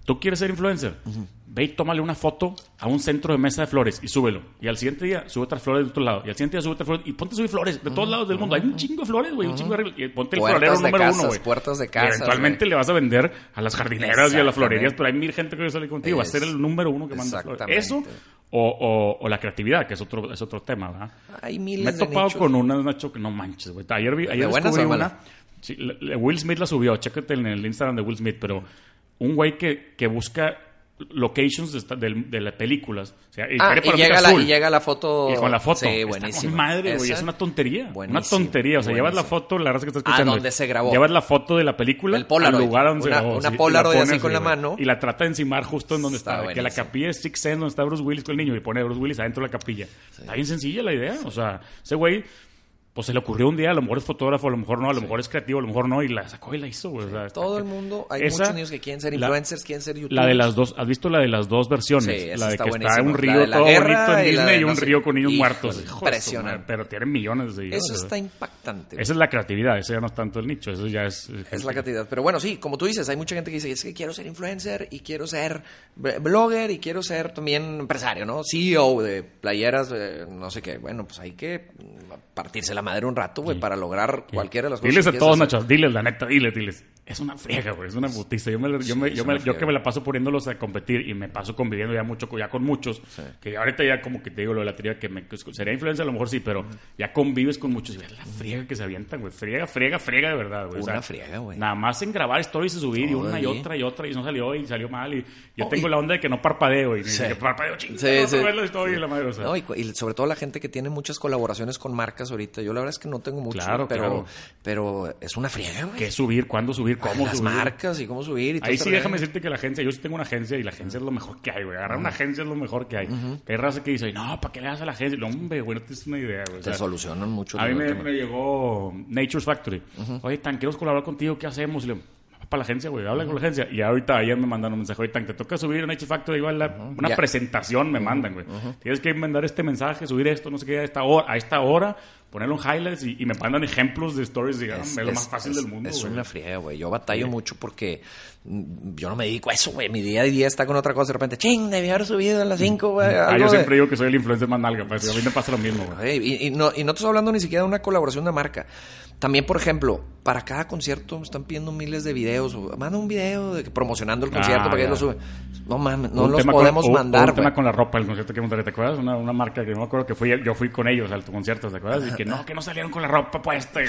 tú quieres ser influencer, ve y tómale una foto a un centro de mesa de flores y súbelo. Y al siguiente día sube otras flores de otro lado. Y al siguiente día sube otras flores y ponte a subir flores de todos lados del mundo. Hay un chingo de flores, güey, un chingo de arreglos. Y ponte el Puertas florero número casas, uno, güey. puertas de Y casas, Eventualmente le vas a vender a las jardineras y a las florerías, pero hay mil gente que salir contigo. Va a ser el número uno que manda flores. Eso o, o, o la creatividad, que es otro, es otro tema, ¿verdad? Hay Me miles he de topado con una, Nacho, que no manches, güey. Ayer, vi, ayer descubrí una. Sí, Will Smith la subió, chécate en el Instagram de Will Smith, pero un güey que, que busca locations de, del- de las películas. O sea, y Ah, y llega, la, y llega la foto... Y con la foto. Sí, buenísimo. madre, güey. Es una tontería. Buenísimo, Una tontería. O sea, llevas la foto, la raza que está A escuchando. donde se grabó. Llevas la foto de la película El Polaroid. al lugar donde Una- se grabó. una sí, Polaroid la así con la mano. Y la trata de encimar justo en donde Está está. que la capilla de Six Sense, donde está Bruce Willis con el niño. Y pone a Bruce Willis adentro de la capilla. Está bien sencilla la idea. O sea, ese güey... Pues se le ocurrió un día, a lo mejor es fotógrafo, a lo mejor no, a lo mejor es creativo, a lo mejor no, y la sacó y la hizo, güey. o sea, Todo el mundo, hay Esa- muchos niños que quieren ser la- influencers, quieren ser youtubers. La de las dos, ¿has visto la de las dos versiones? Sí, esa la de está que está un La río de la todo bonito en y la Disney de y un no sé- río con niños muertos. Impresionante. Pero tienen millones de seguidores. Eso está impactante. güey. Esa es la creatividad, eso ya no es tanto el nicho, eso ya es... Es la cantidad. Pero bueno, sí, como tú dices, hay mucha gente que dice, es que quiero ser influencer y quiero ser blogger y quiero ser también empresario, ¿no? CEO de playeras, eh, no sé qué. Bueno, pues hay que mm, partirse la madre un rato, güey, para lograr cualquiera de las cosas. Diles a todos. Nacho, diles la neta, diles, diles. Es una friega, güey, es una putiza. Yo, me, yo, me, yo, me- yo que me la paso poniéndolos a competir y me paso conviviendo ya mucho ya con muchos, que ahorita ya como que te digo lo de la teoría que me, que sería influencia a lo mejor sí, pero ya convives con muchos y ves la friega que se avientan, güey. Friega, friega, friega de verdad, güey. O Una sea, friega, güey. Nada más en grabar stories y subir y una y otra y otra y no salió y salió mal y yo Oh, tengo y- la onda de que no parpadeo y Sí. que parpadeo chingada, Sí, la story y la madre, o sea. No, y sobre todo la gente que tiene muchas colaboraciones con marcas ahorita. Yo la verdad es que no tengo mucho, Claro, pero, claro. pero es una friega, güey. ¿Qué subir? ¿Cuándo subir? ¿Cómo Las subir? marcas y cómo subir y Ahí sí, déjame decirte que la agencia, yo sí tengo una agencia y la agencia es lo mejor que hay, güey. Agarrar una agencia es lo mejor que hay. Hay raza que dice, no, ¿para qué le das a la agencia? No, hombre, güey, no tienes una idea, güey. Te solucionan mucho. a mí me, llegó Nature's Factory. Oye, Tan, queremos colaborar contigo, ¿qué hacemos? Y para la agencia, güey, habla con la agencia. Y ahorita ayer me mandaron un mensaje, oye, Tan, te toca subir a Nature's Factory, igual la- una Ya. presentación me mandan, güey. Tienes que mandar este mensaje, subir esto, no sé qué, a esta hora, a esta hora ponerlo en highlights y, y me mandan ejemplos de stories. Y, ah, es, lo más fácil es- del mundo, Es una friega, güey. Yo batallo mucho porque mm, yo no me dedico a eso, güey. Mi día a día está con otra cosa. De repente, ching, debí haber subido a las 5, güey. [laughs] Ah, yo de- siempre digo que soy el influencer más nalga, pues, a mí me pasa lo mismo, güey. Ey, Y, y no, y no te estoy hablando ni siquiera de una colaboración de marca. También, por ejemplo, para cada concierto me están pidiendo miles de videos. Manda un video de promocionando el concierto Ah, para que ya. lo suben. No mames, no Un los con- podemos mandar, Un tema con la ropa, el concierto que montaste, ¿te acuerdas? Una, una marca que no me acuerdo que fui, yo fui con ellos al tu concierto, ¿te acuerdas? Y que no, que no salieron con la ropa puesta.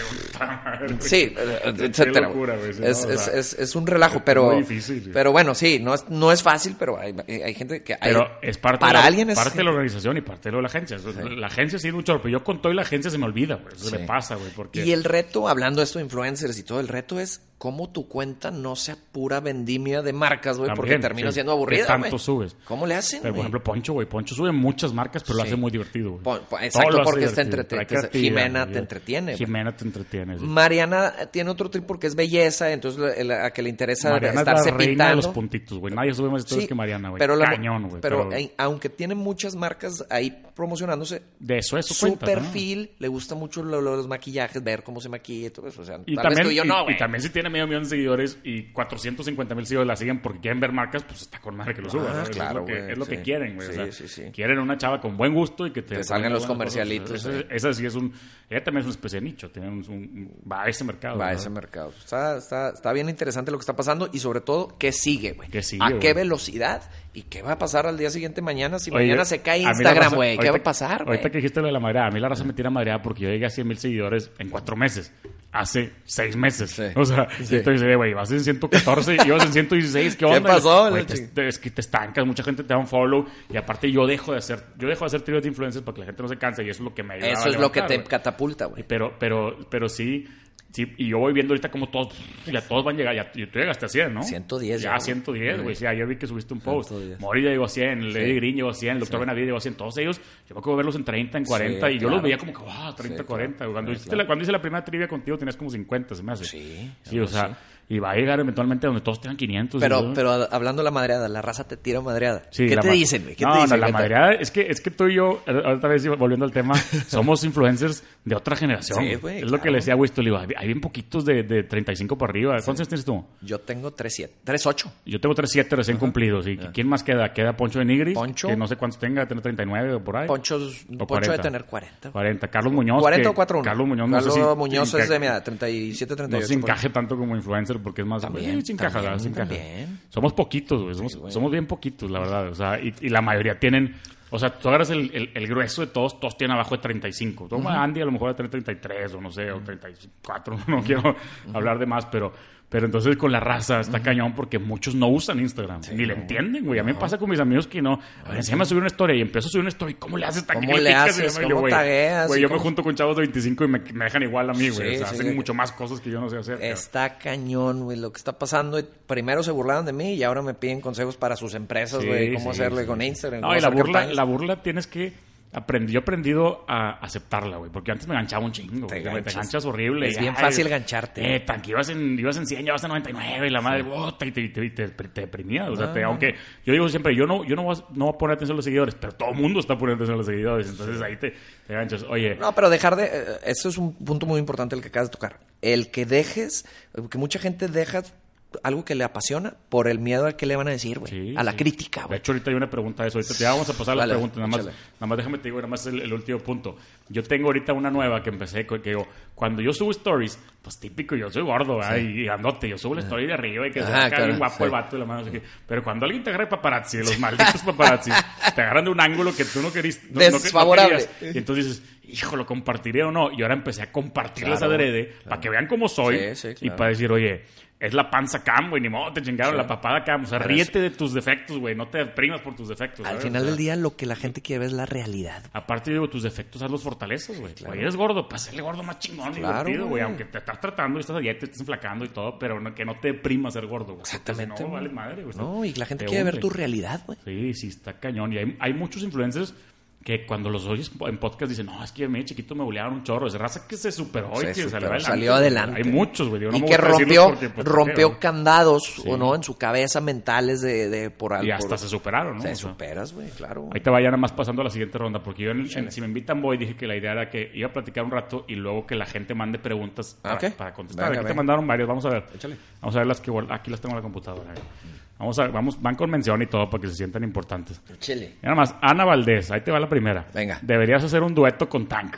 Sí, eh, etcétera. locura, güey, sí, es, ¿no? O es- sea, es- es un relajo, pero. muy difícil, güey. Pero bueno, sí, no es, no es fácil, pero hay, hay gente que. hay- Pero es parte, para de la, alguien es. parte de la organización y parte de lo de la agencia. La agencia sí es mucho, pero yo con todo y la agencia se me olvida, güey. Eso Sí. me pasa, güey. Porque Y el reto, hablando de esto de influencers y todo, el reto es cómo tu cuenta no sea pura vendimia de marcas, güey, porque termina sí. siendo ¿Qué aburrida, tanto subes? ¿Cómo le hacen, Pero, por ejemplo, Poncho, güey. Poncho sube muchas marcas, pero lo Sí. hace muy divertido, güey. Exacto, lo porque está divertido, entrete- trae que- creatividad, Jimena te entretiene. Jimena te entretiene, sí. Mariana tiene otro trip porque es belleza, entonces la- a que le interesa Mariana es estarse la reina de los puntitos, güey. Nadie sube más historias que Mariana, güey. Pero Cañón, güey. Pero, aunque tiene muchas marcas ahí promocionándose, de eso es su, su cuenta, ¿no? perfil le gusta mucho lo- lo- los maquillajes, ver cómo se maquilla y todo eso. O sea, Y tal vez también, tú y yo y- no, y, güey. también si tiene medio millón de seguidores y 450 mil seguidores la siguen porque quieren ver marcas, pues está con madre que lo. Ah. Eso claro, es lo que, güey, es lo que sí. quieren, güey. o Sí, sea, sí, sí. Quieren una chava con buen gusto y que te... Salgan los comercialitos, Esa, sí. esa sí es un... Ella también es una especie de nicho. Tiene un, un- va a ese mercado. Va a ese mercado. Está, está, está bien interesante lo que está pasando y sobre todo, ¿qué sigue, güey? ¿Qué sigue, ¿A qué velocidad? ¿Y qué va a pasar al día siguiente mañana? Si Oye, mañana se cae Instagram, güey, ¿qué va a pasar, güey? Ahorita que dijiste lo de la madreada, a mí la raza me tira madreada porque yo llegué a 100 mil seguidores en cuatro meses. Hace seis meses. Sí. O sea, Sí. entonces dice, güey, vas en 114 y [laughs] ibas en 116. ¿Qué onda? pasó, te- ching- te- es que te estancas, mucha gente te da un follow y aparte yo dejo de hacer, yo dejo de hacer tríos de influencers para que la gente no se canse y eso es lo que me ayuda. Eso a es lo que te catapulta, güey. Pero, pero, pero sí, sí, y yo voy viendo ahorita como todos, ya todos van a llegar, ya, tú llegaste a 100, ¿no? 110 Ya, ya, güey. 110, güey. Sí, ayer vi que subiste un post. 110. Mori ya llegó a 100, Lady Sí. Green llegó a 100, el Doctor Benavides llegó a 100. Todos ellos, yo me acuerdo verlos en 30, en 40, Sí, y yo los claro. veía como que, wow, 30, Sí, 40. claro. Cuando, Sí, hiciste claro. la, cuando hice la primera trivia contigo tenías como 50, se me hace. Sí, Sí, o sea, y va a llegar eventualmente donde todos tengan 500. y Pero, pero hablando de la madreada, la raza te tira madreada. Sí, ¿Qué te dicen? ¿Qué no, te dicen? no, la madreada es que, es que tú y yo, eh, otra vez volviendo al tema, [laughs] somos influencers de otra generación. Sí, güey. es lo claro. que le decía a Wisto, hay bien poquitos de, de 35 para arriba. ¿Cuántos años tienes tú? Yo tengo 3.7, 3.8. Yo tengo 37 recién cumplidos. ¿Y quién más queda? Queda Poncho de Nigris, Poncho. que no sé cuántos tenga, tiene 39 o por ahí. O Poncho de 40. tener 40. 40. Carlos Muñoz. 40 que- o 4-1. Carlos Muñoz, no Carlos sé si- Muñoz es de mi edad, 37, No 38. se por ahí. encaje tanto como influencer porque es más. También, sí, se encaja, también, se encaja. también. Somos poquitos, güey. Somos, güey. somos bien poquitos, la verdad. O sea, y, y la mayoría tienen. O sea, tú agarras el, el, el grueso de todos, todos tienen abajo de 35. Toma Andy a lo mejor de 33 o no sé, o 34. [laughs] No quiero hablar de más, pero. Pero entonces con la raza está cañón porque muchos no usan Instagram. ni le entienden, güey. A mí me pasa con mis amigos que no. A ver, enséñame a subir una historia y empiezo a subir una historia. ¿Cómo le haces? ¿Para ¿Cómo le haces? ¿Cómo güey, tagueas? Güey, ¿Y yo me junto con chavos de 25 y me, me dejan igual a mí, güey. Sí, o sea, sí, hacen mucho más cosas que yo no sé hacer. Está cañón, güey, lo que está pasando. Primero se burlaban de mí y ahora me piden consejos para sus empresas, güey. Cómo hacerle con Instagram. No, y la burla, la burla tienes que aprender. Yo he aprendido a aceptarla, güey, porque antes me ganchaba un chingo. Te Te, ganchas. ganchas horrible. Es y, bien ay, fácil gancharte. Eh, tan que ibas en, ibas en 100, ya vas en 99 y la madre, bota y te, te, te, te deprimías. O sea, te- aunque yo digo siempre, yo no, yo no, voy a, no voy a poner atención a los seguidores, pero todo el mundo está poniendo atención a los seguidores. Entonces ahí te, te ganchas. Oye, No, pero dejar de... eh, Eso es un punto muy importante el que acabas de tocar. El que dejes, que mucha gente deja algo que le apasiona por el miedo a que le van a decir, güey. Sí, a la sí. crítica, De güey. hecho, ahorita hay una pregunta de eso. Ahorita ya vamos a pasar a las Dale, preguntas. Nada más, nada más déjame te digo, nada más el, el último punto. Yo tengo ahorita una nueva que empecé, que digo, cuando yo subo stories, pues típico, yo soy gordo, ¿verdad? Y andote, yo subo la story de arriba y que se Ajá, ve acá claro, bien guapo sí. el vato y la mano. así que- Pero cuando alguien te agarra de paparazzi, de los malditos [laughs] paparazzi, te agarran de un ángulo que tú no querís. no- que- no Desfavorable. querías. y entonces dices, hijo, ¿lo compartiré o no? Y ahora empecé a compartirlas Claro, adrede para que vean cómo soy Sí, sí, y claro. para decir, oye, es la panza cam, güey, ni modo, te chingaron la papada cam. O sea, Pero ríete de tus defectos, güey, no te deprimas por tus defectos. Al ¿sabes? final O sea, del día lo que la gente quiere ver es la realidad. Aparte, digo, tus defectos haz los fortalezas, güey. Oye, eres gordo, pues hazle gordo más chingón, Claro, divertido, güey. Aunque te estás tratando y estás a dieta, y estás enflacando y todo, pero no- que no te deprima ser gordo, güey. Exactamente. No, vale madre, güey. No, y la gente Te quiere ver tu realidad, güey. Sí, sí, está cañón. Y hay, hay muchos influencers que cuando los oyes en podcast dicen, no, es que a mí chiquito me bulearon un chorro. Es raza que se superó y Se que salió adelante. salió güey. adelante. Hay muchos, güey. No y que rompió, porque, pues, rompió ¿qué, candados, o no, en su cabeza mentales de, de por algo. Y hasta se superaron, ¿no? Se O sea, superas, güey, claro. Ahí te vayan nada más pasando a la siguiente ronda, porque yo en, Si me invitan voy dije que la idea era que iba a platicar un rato y luego que la gente mande preguntas para, Ok. para contestar. Venga, aquí te venga. mandaron varios, vamos a ver. Échale. Vamos a ver las que aquí las tengo en la computadora. Vamos a vamos, van con mención y todo para que se sientan importantes. Chile. Y nada más, Ana Valdés, ahí te va la primera. Venga. Deberías hacer un dueto con Tank.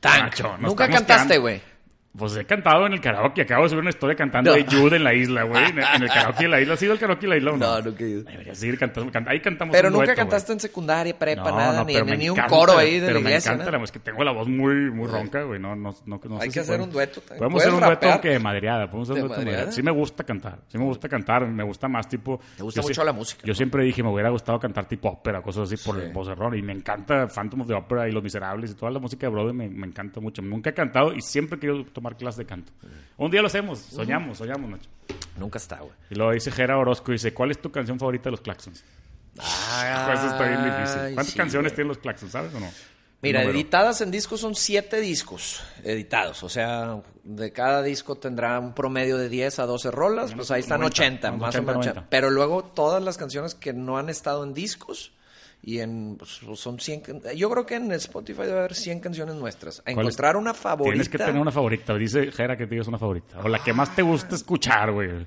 Tank. Nunca cantaste, güey. Pues he cantado en el karaoke, acabo de subir una historia cantando No. de Jude en la isla, güey. En, el [laughs] karaoke de la isla. ¿Has ido al karaoke de la isla o no? No, nunca he ido. Deberías seguir cantando. can- Ahí cantamos Pero un nunca dueto, cantaste en secundaria, prepa, No, nada, no, ni, ni, me ni un encanta, coro ahí de pero la me iglesia. encanta, nada. la- es que tengo la voz muy, muy ronca, güey. No, no, no, no Hay sé que si hacer un dueto. Podemos hacer un ¿Puedes dueto que de madreada. Podemos hacer ¿De un dueto madreada. Sí me gusta cantar. Sí me gusta cantar. Me gusta más tipo... Te gusta mucho la música, Yo ¿no? siempre dije me hubiera gustado cantar tipo ópera, cosas así por el vocerrón. Y me encanta Phantom of the Opera y Los Miserables y toda la música de Broadway me, me encanta mucho. Nunca he cantado y siempre he querido tomar clases de canto. Un día lo hacemos. Soñamos, soñamos, Nacho. Nunca está, güey. Y luego dice Jera Orozco, dice, ¿cuál es tu canción favorita de los Claxons? Ah, Eso está bien difícil. ¿Cuántas sí, canciones güey. tienen los Claxons, sabes o no? Mira, editadas en discos son siete discos editados. O sea, de cada disco tendrá un promedio de 10 a 12 rolas. Pues ahí están 90, 80, unos más 80, o menos. 90. Pero luego todas las canciones que no han estado en discos y en pues, son 100 can- yo creo que en Spotify debe haber 100 canciones nuestras a encontrar una favorita Tienes que tener una favorita. Dice Jera que tienes una favorita. O la que más te gusta escuchar, güey.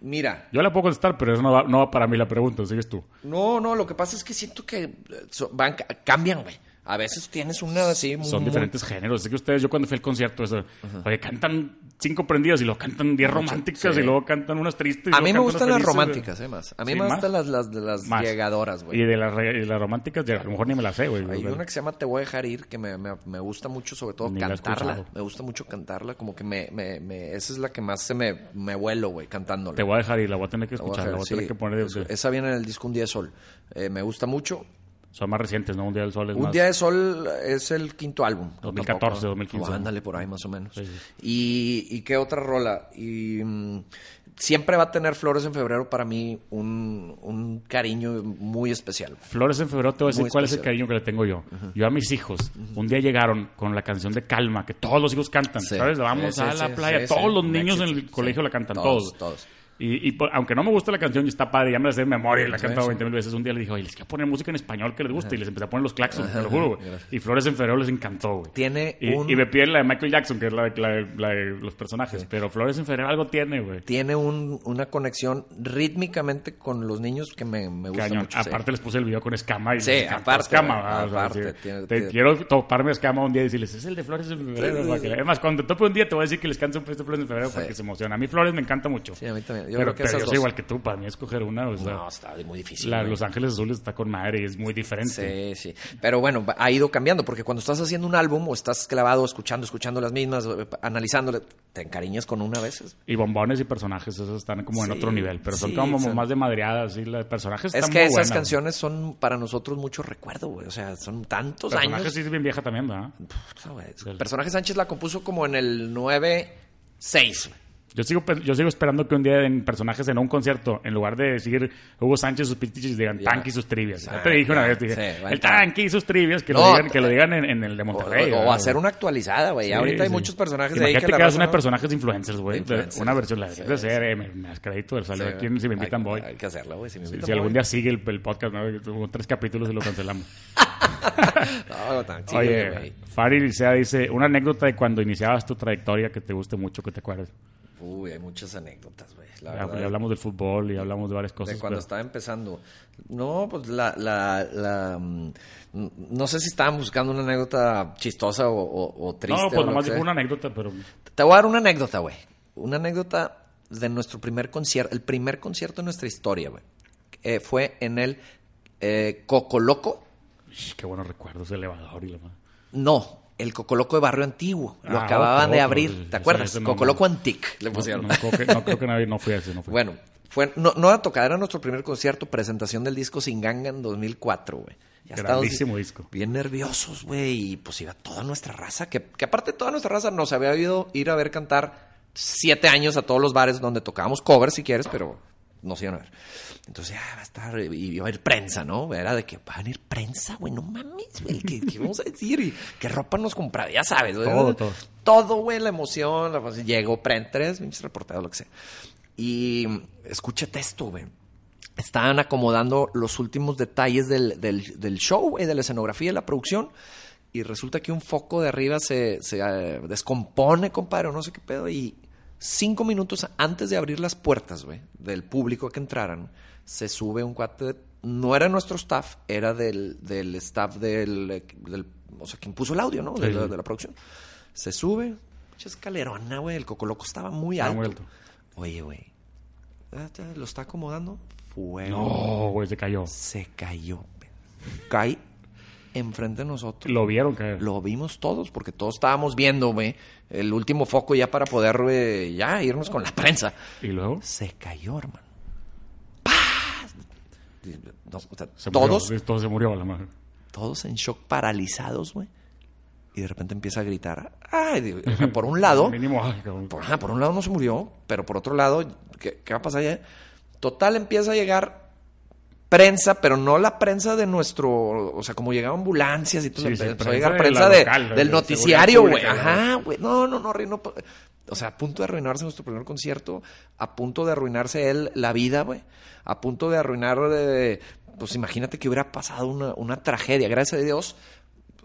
mira Yo la puedo contestar, pero eso no va, no va para mí la pregunta. Sigues tú. no no lo que pasa es que siento que eh, so- van ca- cambian güey a veces tienes una así muy- Son muy- diferentes géneros. Así que ustedes, yo cuando fui al concierto, eso, oye, cantan cinco prendidas y luego cantan diez románticas sí. y luego cantan unas tristes. y a mí me gustan las románticas eh más a mí Sí, me más. gustan las las, de las Más. llegadoras güey Y de las, románticas, a lo mejor ni me las sé, güey. Hay una que se llama Te voy a dejar ir, que me, me, me gusta mucho, sobre todo Ni cantarla. Me gusta mucho cantarla, como que me, me, me- esa es la que más se me, me vuelo, güey, cantándola. Te voy a dejar ir, la voy a tener que La voy a escuchar, la voy a tener sí. que poner. de- de- esa viene en el disco Un Día de Sol. Eh, me gusta mucho. Son más recientes, ¿no? Un día del sol es Un más. Día de Sol es el quinto álbum. 2014, Tampoco- 2015. Oh, ándale por ahí más o menos. Sí, sí. Y, y qué otra rola. Y mm, siempre va a tener Flores en Febrero para mí un, un cariño muy especial. Flores en febrero te voy a decir Muy cuál es el cariño que le tengo yo. Yo a mis hijos, un día llegaron con la canción de Calma, que todos los hijos cantan, Sí. ¿sabes? Vamos a la playa, todos los niños en el colegio la cantan, Todos, todos. todos. Y, y por- aunque no me gusta la canción y está padre, ya me la sé de memoria y la he cantado sí. 20 mil veces. Un día le dije, oye, les quiero poner música en español que les guste. Y les empecé a poner los claxons, te lo juro, güey. Y Flores en Febrero les encantó, güey. Tiene y, un- y me piden la de Michael Jackson, que es la de, la de- la de los personajes. Pero Flores en Febrero algo tiene, güey. tiene un- una conexión rítmicamente con los niños que me, me gusta Cañón. mucho. sí. Aparte les puse el video con Escama y Sí, les aparte, Escama. ¿verdad? O sea, aparte, tiene- Te tiene- quiero toparme a Escama un día y decirles, es el de Flores en febrero. Sí, para sí, que sí. le- Es más, cuando te tope un día te voy a decir que les canto un de Flores en febrero porque se emociona. A mí Flores me encanta mucho. Sí, a mí también. Yo pero creo que pero esas yo dos. soy igual que tú, para mí escoger una, o sea, No, está muy difícil. la-. Los Ángeles Azules está con madre y es muy diferente. Sí, sí. Pero bueno, ha ido cambiando, porque cuando estás haciendo un álbum o estás clavado escuchando, escuchando las mismas, eh, analizándole, te encariñas con una a veces. Y bombones y personajes, esos están como en Sí, otro nivel, pero son sí, como son- más de madreadas, y la personajes Es están que muy esas buenas, canciones son para nosotros mucho recuerdo, güey. O sea, son tantos Personajes años. sí es bien vieja también, ¿verdad? Güey. Personaje Sánchez la compuso como en el 9-6. Yo sigo, yo sigo esperando que un día en personajes en un concierto, en lugar de decir Hugo Sánchez sus pitichis, digan Ya. Tanque y sus trivias. Ya Ah, te dije una vez, dije, Sí, el. Tanque y sus trivias, que, No, lo, digan, que lo te- digan en, en el de Monterrey. o hacer una actualizada, güey. Sí, Ahorita hay muchos personajes de ahí Imagínate que que, la hagas una no- personajes influencers, güey. Una versión, la de hacer, eh, me, me das crédito, salió aquí Si me invitan hay- voy. Hay que hacerlo, güey. Si me invitan, si algún día sigue el, el podcast, ¿no? Tres capítulos y lo cancelamos. [laughs] No, tan chido, Oye. Fari Licea dice, una anécdota de cuando iniciabas tu trayectoria que te guste mucho, que te acuerdes. Uy, hay muchas anécdotas, güey. La Ya, verdad, ya hablamos del fútbol y hablamos de varias cosas. de cuando pero- estaba empezando. No, pues la, la, la, mm, no sé si estaban buscando una anécdota chistosa o, o- o triste. No, pues nomás dijo una anécdota, pero Te voy a dar una anécdota, güey. Una anécdota de nuestro primer concierto, el primer concierto de nuestra historia, güey. Eh, fue en el eh, Cocoloco. Qué buenos recuerdos de elevador y la madre. No, el Cocoloco de Barrio Antiguo. Lo Ah, acababan otro, de abrir. ¿Te acuerdas? no, Cocoloco no. Antique le pusieron. no, creo que, no creo que nadie, no fui a ese, no fui. Bueno, fue, no, no era tocar, era nuestro primer concierto, presentación del disco Sin Ganga en 2004, güey. Ya Grandísimo disco. Bien nerviosos, güey, y pues iba toda nuestra raza, que, que aparte toda nuestra raza nos había ido ir a ver cantar siete años a todos los bares donde tocábamos covers, si quieres, pero nos iban a ver. Entonces, ya va a estar, y iba a ir prensa, ¿no? Era de que va a venir prensa, güey, no mames, güey, ¿qué, qué vamos a decir? Y qué ropa nos compraba, ya sabes, güey. Todo, todo. Todo, güey, la emoción, la, pues, llegó prensa, tres, pinches reporteros, lo que sea. Y escúchate esto, güey. Estaban acomodando los últimos detalles del, del, del show, güey, de la escenografía, de la producción. Y resulta que un foco de arriba se, se eh, descompone, compadre, o no sé qué pedo. Y cinco minutos antes de abrir las puertas, güey, del público que entraran, se sube un cuate. de- no era nuestro staff, era del, del staff del, del- O sea, quien puso el audio, ¿no? De, Sí, la, sí. de la producción. Se sube, mucha escalerona, güey. El cocoloco estaba muy alto. muy alto. Oye, güey. Lo está acomodando. Fuego. No, güey, se cayó. Se cayó. güey. Enfrente de nosotros. Lo vieron caer. Lo vimos todos, porque todos estábamos viendo, güey, el último foco ya para poder, güey, ya irnos con la prensa. Y luego Se cayó, hermano. No, o sea, se todos, murió. Todo se murió la madre. todos en shock, paralizados, güey. Y de repente empieza a gritar. Ay, por un lado, [laughs] por, por un lado no se murió, pero por otro lado, ¿qué, qué va a pasar ya? Total, empieza a llegar prensa, pero no la prensa de nuestro, o sea, como llegaban ambulancias y todo, Sí, sí, empezó a prensa llegar prensa de- local, de del noticiario, güey. Ajá, güey. No, no, no, no, o sea, a punto de arruinarse nuestro primer concierto, a punto de arruinarse él la vida, güey. A punto de arruinar, eh, pues imagínate que hubiera pasado una, una tragedia. Gracias a Dios,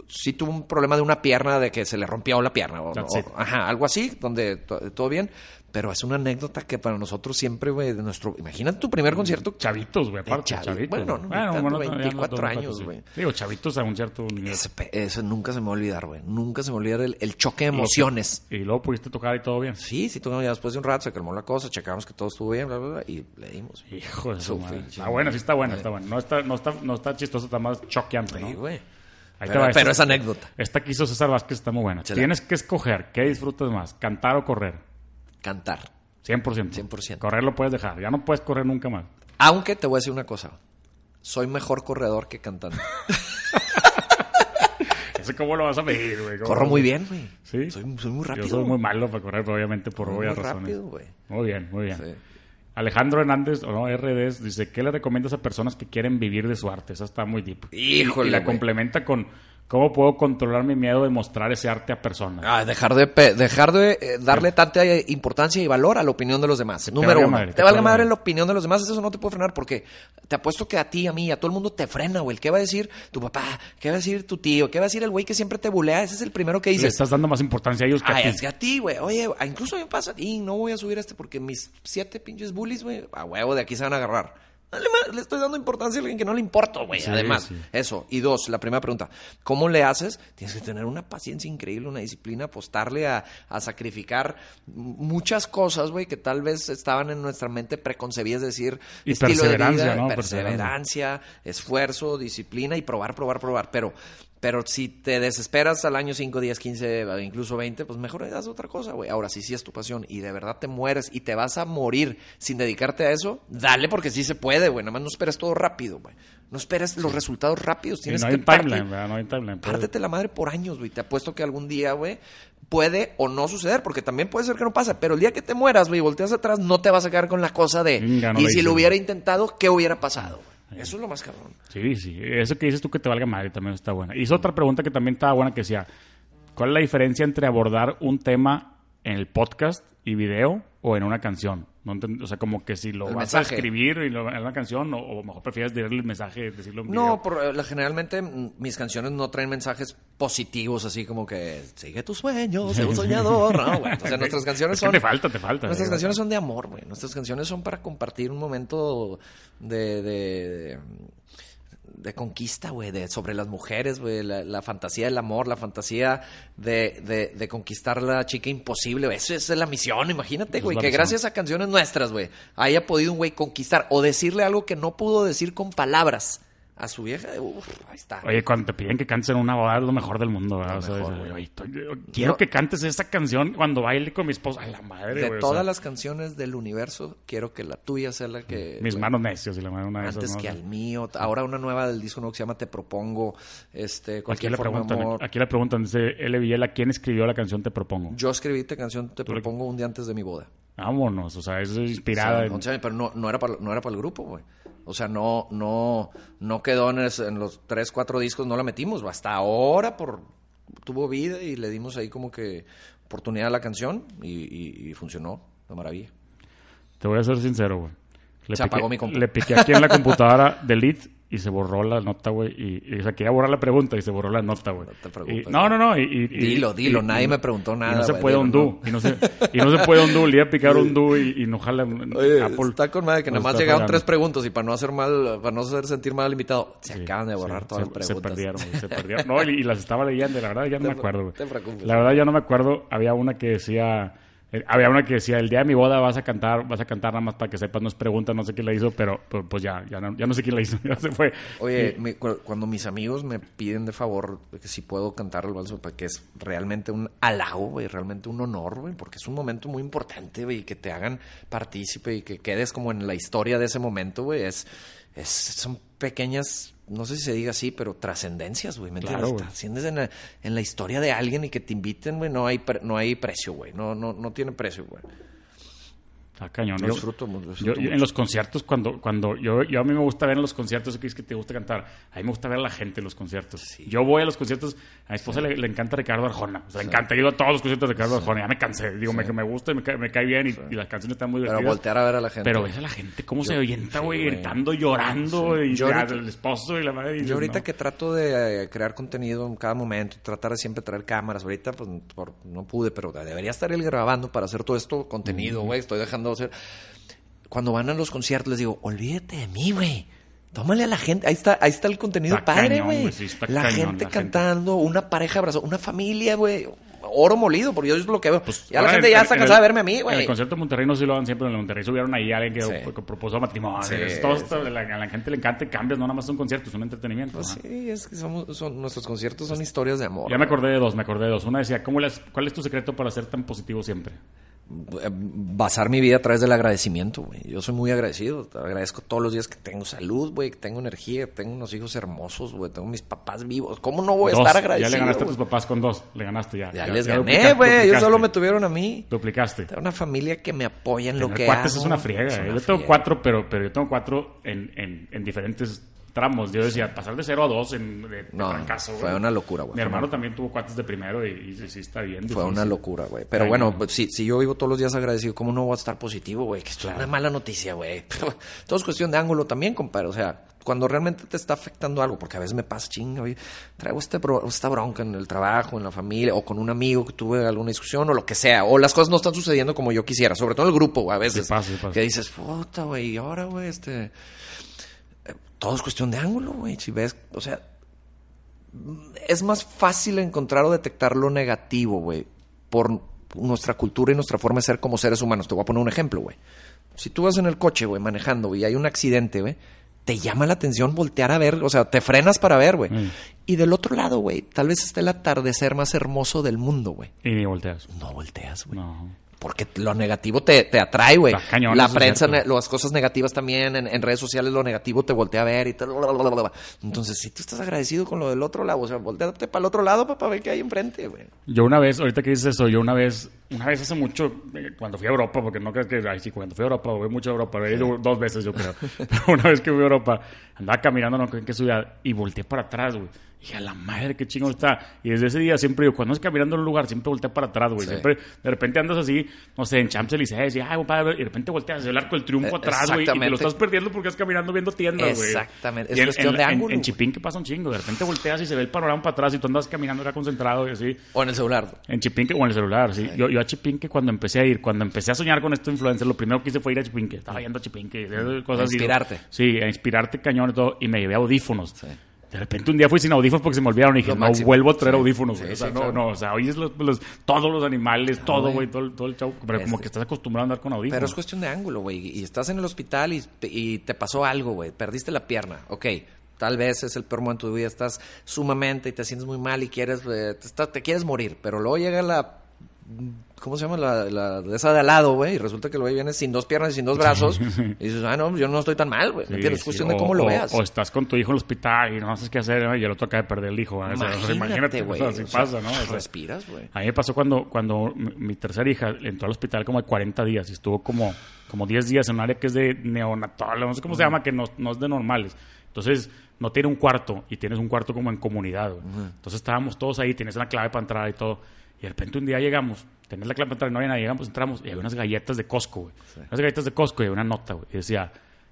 sí tuvo un problema de una pierna, de que se le rompió la pierna. O, ajá, algo así, donde to- todo bien. Pero es una anécdota que para nosotros siempre, güey, de nuestro... Imagínate tu primer concierto. Chavitos, güey, aparte, chavi- chavitos. bueno, no, tanto, no, 24 no, no, años, sí. güey. Digo, chavitos a un cierto nivel. Ese nunca se me va a olvidar, güey. Nunca se me va a olvidar el, el choque de emociones. Y luego pudiste tocar y todo bien. Sí, sí, tocamos ya después de un rato, se calmó la cosa, checamos que todo estuvo bien, bla, bla, bla, y le dimos. Hijo de su madre. Está bueno, sí está bueno, está bueno. No está, no está, no está chistoso, está más choqueante, ¿no? Sí, güey. Ahí te Pero, pero esta- es anécdota. Esta que hizo César Vázquez está muy buena. Chela. Tienes que escoger qué disfrutas más, cantar o correr. Cantar. 100%. 100%. Correr lo puedes dejar, ya no puedes correr nunca más. Aunque te voy a decir una cosa. Soy mejor corredor que cantante. [laughs] Ese cómo lo vas a medir, güey. ¿Cómo Corro muy bien, güey. Sí. Soy, soy muy rápido. Yo soy muy malo para correr, obviamente, por Muy obvias razones. rápido, güey. Muy bien, muy bien. Sí. Alejandro Hernández, o no, RDs, dice, ¿qué le recomiendas a personas que quieren vivir de su arte? Esa está muy deep. Híjole, Y la complementa con, ¿cómo puedo controlar mi miedo de mostrar ese arte a personas? Ah, dejar de, dejar de eh, darle tanta eh, importancia y valor a la opinión de los demás. Número uno. madre, te te valga madre madre. la opinión de los demás. Eso no te puede frenar porque te apuesto que a ti, a mí, a todo el mundo te frena, güey. ¿Qué va a decir tu papá? ¿Qué va a decir tu tío? ¿Qué va a decir el güey que siempre te bulea? Ese es el primero que Le dices. estás dando más importancia a ellos que a ti. es que a ti, güey. Oye, incluso a mí me pasa. Y no voy a subir este porque mis siete pinches bullies, güey, a huevo de aquí se van a agarrar. Le estoy dando importancia a alguien que no le importa, güey. Sí, Además, sí. eso. Y dos, la primera pregunta. ¿Cómo le haces? Tienes que tener una paciencia increíble, una disciplina, apostarle a, a sacrificar muchas cosas, güey, que tal vez estaban en nuestra mente preconcebidas, es decir, Y estilo de perseverancia, vida, ¿no? perseverancia, esfuerzo, disciplina y probar, probar, probar. Pero, pero si te desesperas al año 5, 10, 15, e incluso 20, pues mejor haz otra cosa, güey. Ahora, si sí es tu pasión y de verdad te mueres y te vas a morir sin dedicarte a eso, dale porque sí se puede, güey. Nada más no esperes todo rápido, güey. No esperes los resultados rápidos. Y Tienes no que hay timeline. No hay timeline. Pero- Pártete la madre por años, güey. Te apuesto que algún día, güey, puede o no suceder, porque también puede ser que no pasa. Pero el día que te mueras, güey, y volteas atrás, no te vas a quedar con la cosa de. Venga, no y si lo güey". hubiera intentado, ¿qué hubiera pasado? Eso es lo más cabrón. Sí, sí. Eso que dices tú que te valga madre también está buena. Hizo otra pregunta que también estaba buena que decía, ¿cuál es la diferencia entre abordar un tema en el podcast y video o en una canción? No o sea, como que si lo El vas a escribir y lo- en una canción o, o mejor prefieres darle el mensaje, decirlo en No, por, eh, la- generalmente mis canciones no traen mensajes positivos, así como que sigue tus sueños, sé un [laughs] soñador. No, güey. O sea, [laughs] nuestras canciones Es que son. te falta, te falta. Nuestras eh. canciones son de amor, güey. Nuestras canciones son para compartir un momento de, de, de conquista, güey, de, sobre las mujeres, güey, la, la fantasía del amor, la fantasía de, de, de conquistar la chica imposible. Eso, esa es la misión, imagínate, güey, que misión. gracias a canciones nuestras, güey, haya podido un güey conquistar o decirle algo que no pudo decir con palabras a su vieja. Uf, ahí está. Oye, cuando te piden que cantes en una boda es lo mejor del mundo, ¿verdad? Lo O sea, güey. oye, estoy- quiero No. que cantes esa canción cuando baile con mi esposa. A la madre, de güey, o todas sea, las canciones del universo, quiero que la tuya sea la que... Mis güey, manos necios y la mano una de esas, Antes ¿no? que al mío. Ahora una nueva del disco nuevo que se llama Te Propongo. Este, Aquí cualquier le forma de preguntan, amor. aquí le preguntan, dice L. Villela, ¿quién escribió la canción Te Propongo? Yo escribí esta canción Te le- Propongo un día antes de mi boda. Vámonos, o sea, es O inspirada sea, en... o pero no, no era para, no era para el grupo, güey. O sea, no, no, no quedó en, es- en los tres, cuatro discos, no la metimos. Hasta ahora por, tuvo vida y le dimos ahí como que oportunidad a la canción y, y- y funcionó de maravilla. Te voy a ser sincero, güey. Le Se apagó mi compu. Le piqué aquí en la computadora delete y se borró la nota, güey. Y, y, o sea, quería borrar la pregunta y se borró la nota, güey. No te preocupes, Y- No, no, no. y- y- y- Dilo, dilo, y- nadie y- me preguntó Y nada, no se puede dilo, undo. Y, no se, y no se puede undo. Le iba a picar undo y, y no jala [laughs] Oye, Apple. está con madre que nada más llegaron fallando. tres preguntas y para no hacer mal, para no hacer sentir mal al invitado, se Sí, acaban de borrar sí, todas se, las Se preguntas. perdieron, güey, se [laughs] perdieron. No, y, y las estaba leyendo, y la verdad ya no me acuerdo, güey. te preocupes. La verdad ya no me acuerdo. Había una que decía... eh, había una que decía, el día de mi boda vas a cantar, vas a cantar nada más para que sepas, no es pregunta, no sé quién la hizo, pero pues ya, ya no, ya no sé quién la hizo, [laughs] ya se fue. Oye, Y- cu- cuando mis amigos me piden de favor que si puedo cantar el vals, porque es realmente un halago, güey, realmente un honor, güey, porque es un momento muy importante, güey, y que te hagan partícipe y que quedes como en la historia de ese momento, güey, es, es, son pequeñas, no sé si se diga así, pero trascendencias, güey, ¿me Claro, entiendes? en la, en la historia de alguien y que te inviten, güey, no hay, pre- no hay precio, güey, no, no, no tiene precio, güey. Ah, cañón. Lo Yo- disfruto, yo- en los conciertos, cuando, cuando yo, yo a mí me gusta ver en los conciertos, ¿qué es que te gusta cantar? A mí me gusta ver a la gente en los conciertos. Yo voy a los conciertos, a mi esposa le, le encanta Ricardo Arjona. O sea, le encanta, he ido a todos los conciertos de Ricardo Arjona. Ya me cansé. Digo, me, me gusta y me cae, me cae bien y, y las canciones están muy Pero divertidas. voltear a ver a la gente. Pero ves a la gente cómo se oyenta, güey, gritando, llorando, y ya, ahorita- el esposo y la madre. y Yo ahorita no. que trato de crear contenido en cada momento, tratar de siempre traer cámaras, ahorita pues por- no pude, pero debería estar él grabando para hacer todo esto contenido, güey, estoy dejando hacer... Cuando van a los conciertos les digo, olvídate de mí, güey. Tómale a la gente, ahí está, ahí está el contenido Está padre, güey. güey, sí, la gente la gente. cantando, una pareja abrazada, una familia, güey. Oro molido, porque yo es lo que veo. Pues, ya la gente en- ya está cansada de verme a mí, En el güey. concierto de Monterrey no sé si lo hagan siempre, en el Monterrey subieron ahí a alguien que, Sí. propuso matrimonio. Sí, Es la- a la gente le encanta y cambias, no nada más son conciertos, son entretenimiento. Pues sí, es que somos, son, nuestros conciertos son historias de amor. Ya me acordé de dos, me acordé de dos. Una decía, ¿cómo les- ¿cuál es tu secreto para ser tan positivo siempre? Basar mi vida a través del agradecimiento, güey. Yo soy muy agradecido. Te agradezco todos los días que tengo salud, güey, que tengo energía, que tengo unos hijos hermosos, güey, tengo mis papás vivos. ¿Cómo no voy a Dos. estar agradecido? Ya le ganaste a tus papás con dos. Le ganaste ya. Ya, les ya gané, güey. Ellos solo me tuvieron a mí. Duplicaste. Tengo una familia que me apoya en lo que cuates hago. es una friega. Es eh. una Yo tengo friega. cuatro, pero, pero yo tengo cuatro en, en, en diferentes tramos. Yo decía, pasar de cero a dos en, de, de No, fracaso. fue una locura, güey. Mi hermano también tuvo cuates de primero y, y sí, sí está bien. Fue una locura, güey. Pero Ay, bueno, no. pues, si, si yo vivo todos los días agradecido, ¿cómo no voy a estar positivo, güey? Que esto es una mala noticia, güey. [laughs] Todo es cuestión de ángulo también, compadre. O sea, cuando realmente te está afectando algo, porque a veces me pasa chinga, güey. Traigo este bro- esta bronca en el trabajo, en la familia, o con un amigo que tuve alguna discusión, o lo que sea. O las cosas no están sucediendo como yo quisiera, sobre todo en el grupo, güey, a veces. Sí pasa, sí pasa. Que dices, puta, güey, y ahora, güey, este. Todo es cuestión de ángulo, güey. Si ves, o sea, es más fácil encontrar o detectar lo negativo, güey, por nuestra cultura y nuestra forma de ser como seres humanos. Te voy a poner un ejemplo, güey. Si tú vas en el coche, güey, manejando, y hay un accidente, güey, te llama la atención voltear a ver, o sea, te frenas para ver, güey. Mm. Y del otro lado, güey, tal vez esté el atardecer más hermoso del mundo, güey. Y ni volteas. No volteas, güey. No. Porque lo negativo te, te atrae, güey. La prensa, las cosas negativas también, en, en redes sociales lo negativo te voltea a ver y tal. bla, bla, bla, bla. Entonces, si tú estás agradecido con lo del otro lado, o sea, volteate para el otro lado para ver qué hay enfrente, güey. Yo una vez, ahorita que dices eso, yo una vez, una vez hace mucho, eh, cuando fui a Europa, porque no crees que, ay, sí, cuando fui a Europa, voy mucho a Europa, he ido dos veces yo creo, [laughs] pero una vez que fui a Europa, andaba caminando, no sé en qué ciudad, y volteé para atrás, güey, Y a la madre, qué chingón está. Y desde ese día siempre digo, cuando andas caminando en un lugar, siempre voltea para atrás, güey. Sí. Siempre, de repente andas así, no sé, en Champs-Élysées, y, ay, y de repente volteas el arco del triunfo Eh, atrás, güey, y te lo estás perdiendo porque vas caminando viendo tiendas, güey. Exactamente. Es Y en, cuestión en- de en- ángulo, En. Chipinque pasa un chingo. De repente volteas y se ve el panorama para atrás y tú andas caminando era concentrado y así. O en el celular. En Chipinque o en el celular, sí. Yo, yo a Chipinque cuando empecé a ir, cuando empecé a soñar con esto influencer, lo primero que hice fue ir a Chipinque. Estaba yendo a Chipinque, cosas así. inspirarte. Sí, a inspirarte cañón y todo. Y me llevé audífonos. De repente un día fui sin audífonos porque se me olvidaron y dije, no vuelvo a traer Sí. audífonos, Sí, o sea, sí, no, claro. no, o sea, oyes los, los- todos los animales, todo, güey. todo, todo el show. Pero como Este- que estás acostumbrado a andar con audífonos. Pero es cuestión de ángulo, güey. Y estás en el hospital y te, y te pasó algo, güey. Perdiste la pierna. Ok. Tal vez es el peor momento de tu vida. Estás sumamente y te sientes muy mal y quieres, eh, te, está- te quieres morir. Pero luego llega la. ¿Cómo se llama? La, la de esa de al lado, güey. Y resulta que el güey viene sin dos piernas y sin dos brazos. [laughs] Y dices, ah, no, yo no estoy tan mal, güey. Sí. Es sí. cuestión de cómo lo o- veas. O estás con tu hijo en el hospital y no sabes qué hacer ¿no? y el otro acaba de perder el hijo. ¿no? Imagínate, güey. o sea, así pasa, ¿no? O sea, respiras, güey. A mí me pasó cuando, cuando mi, mi tercera hija entró al hospital como de 40 días y estuvo como, como 10 días en un área que es de neonatal, no sé cómo se llama, que no, no es de normales. Entonces, no tiene un cuarto y tienes un cuarto como en comunidad. güey. Entonces estábamos todos ahí, tienes una clave para entrar y todo. Y de repente un día llegamos, tenés la clave para entrar y no había nadie, llegamos, entramos y había unas galletas de Costco, güey. Unas galletas de Costco y había una nota, güey. Y decía,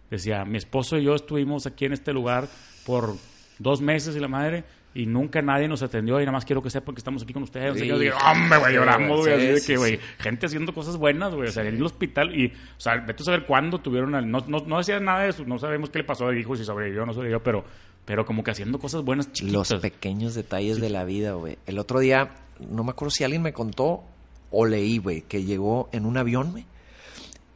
decía, mi esposo y yo estuvimos aquí en este lugar por dos meses y la madre y nunca nadie nos atendió y nada más quiero que sepan que estamos aquí con ustedes. Sí. qué. Yo dije, hombre, güey, lloramos, güey. sí, así de que, güey, gente haciendo cosas buenas, güey. O sea, en el hospital y, o sea, vete a saber cuándo tuvieron, al- no, no, no decían nada de eso, no sabemos qué le pasó al hijo, si sobrevivió o no sobrevivió, pero, pero como que haciendo cosas buenas chiquitas. Los pequeños detalles de la vida, güey. El otro día, no me acuerdo si alguien me contó o leí, güey, que llegó en un avión, güey,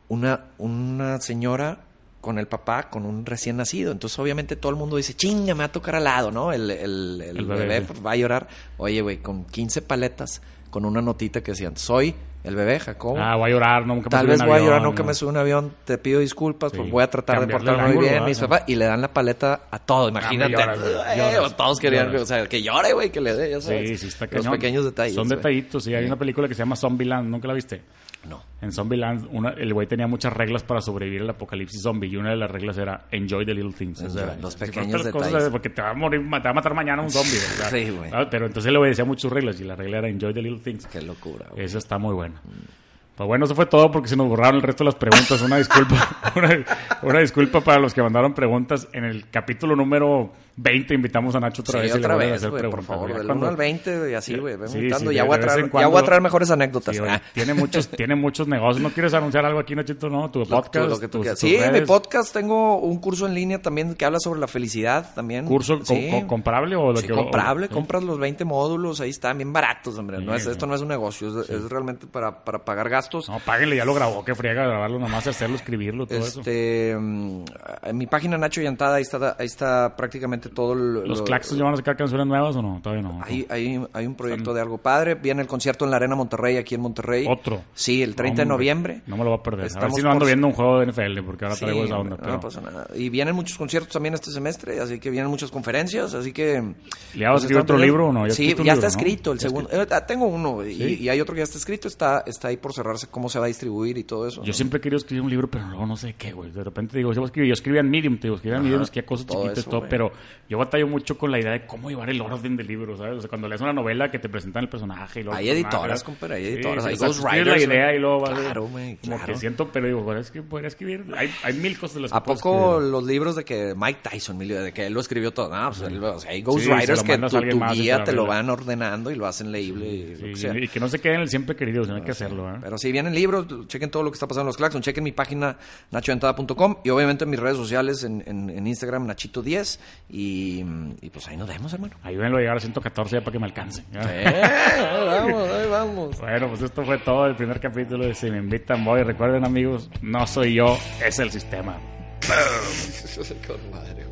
una, una señora con el papá, con un recién nacido. Entonces, obviamente, todo el mundo dice, chinga, me va a tocar al lado, ¿no? El, el, el El bebé, pues, va a llorar. Oye, güey, con 15 paletas, con una notita que decían, soy el bebé, Jacobo. Ah, voy a llorar, nunca me Tal vez voy a llorar, nunca ¿no? me subo a un avión, te pido disculpas, Sí. pues voy a tratar de Cambiarle portarme muy bien, mis papás, y le dan la paleta a todo, imagínate. lloras, güey, Ay, lloras, todos querían, lloras. o sea, que llore, güey, que le dé, ya sabes. Sí, sí, está Los cañón. pequeños detalles. Son detallitos, sí. Hay una película que se llama Zombieland, ¿nunca la viste? No. En Zombieland, una, el güey tenía muchas reglas para sobrevivir al apocalipsis zombie y una de las reglas era enjoy the little things. Enjoy, O sea, los pequeños cosas, detalles. porque te va a morir, te va a matar mañana un [laughs] zombie. Sí, güey. ¿verdad? Pero entonces le obedecía muchas reglas y la regla era enjoy the little things. Qué locura, güey. Esa está muy buena. Pues bueno, eso fue todo porque se nos borraron el resto de las preguntas. Una disculpa. [laughs] una, una disculpa para los que mandaron preguntas. En el capítulo número 20 invitamos a Nacho otra Sí, vez. y le otra vuelven a vez, hacer güey, por preguntas, favor, del Cuando- 1 al 20 y así, güey, Sí, sí, ya, de- voy a de vez traer, en ya cuando- voy a traer mejores anécdotas. Ah. tiene muchos, tiene muchos negocios. ¿No quieres anunciar algo aquí, Nachito? No, tu Lo- podcast. lo que tú tus- quieras. tus Sí, mi redes. podcast tengo un curso en línea también que habla sobre la felicidad también. ¿Curso co- comprable o lo que comprable, o- compras los 20 módulos, ahí están bien baratos, hombre. No es, esto no es un negocio, es, es realmente para, para pagar gastos. No, páguenle, ya lo grabó, que friega grabarlo, nomás hacerlo, escribirlo, todo eso. Este, mm, en mi página Nacho Llantada, ahí está, ahí está prácticamente todo el- ¿Los lo- Claxos ya van a sacar canciones nuevas o no? Todavía no. Hay, hay, hay un proyecto de algo padre. Viene el concierto en la Arena Monterrey, aquí en Monterrey. Otro. Sí, el 30 de noviembre. No me lo voy a perder. a ver Estamos si no ando por- viendo un juego de NFL, porque ahora Sí, traigo esa onda. no Pero pasa nada. Y vienen muchos conciertos también este semestre, así que vienen muchas conferencias, así que... ¿Le vas a pues, escribir otro libro o no? ¿Ya sí, ya libro, está no? escrito el segundo. Eh, ah, tengo uno y hay otro que ya está escrito, está, está ahí por cerrarse cómo se va a distribuir y todo eso. Yo ¿no? siempre he querido escribir un libro, pero luego no sé qué, güey. De repente digo, yo, escribí, yo escribía en Medium, te digo, escribía en Medium, escribía cosas todo chiquitas, eso, todo, güey. pero yo batallo mucho con la idea de cómo llevar el orden del libro, ¿sabes? O sea, cuando lees una novela que te presentan el personaje y luego... Hay editoras, compadre, hay editoras, sí, hay ghostwriters, la idea güey. y luego vas... Claro, güey, Como claro. que siento, pero digo, bueno, es que podría escribir... Hay, hay mil cosas de las que ¿A puedo poco escribir. los libros de que Mike Tyson, de que él lo escribió todo? No, pues él- o sea, hay ghostwriters que tu, tu guía lo te lo van ordenando y lo hacen leíble. que y que no se queden el siempre querido, sino hay que hacerlo, ¿eh? Pero si vienen libros, chequen todo lo que está pasando en los Claxon, chequen mi página nachoentada.com y obviamente mis redes sociales en, en- en Instagram Nachito10 y, y pues ahí nos vemos, hermano. Ayúdenlo a llegar a 114 ya para que me alcance. ahí vamos, ahí vamos. Bueno, pues esto fue todo el primer capítulo de Si me invitan voy. Recuerden amigos, no soy yo, es el sistema. [laughs]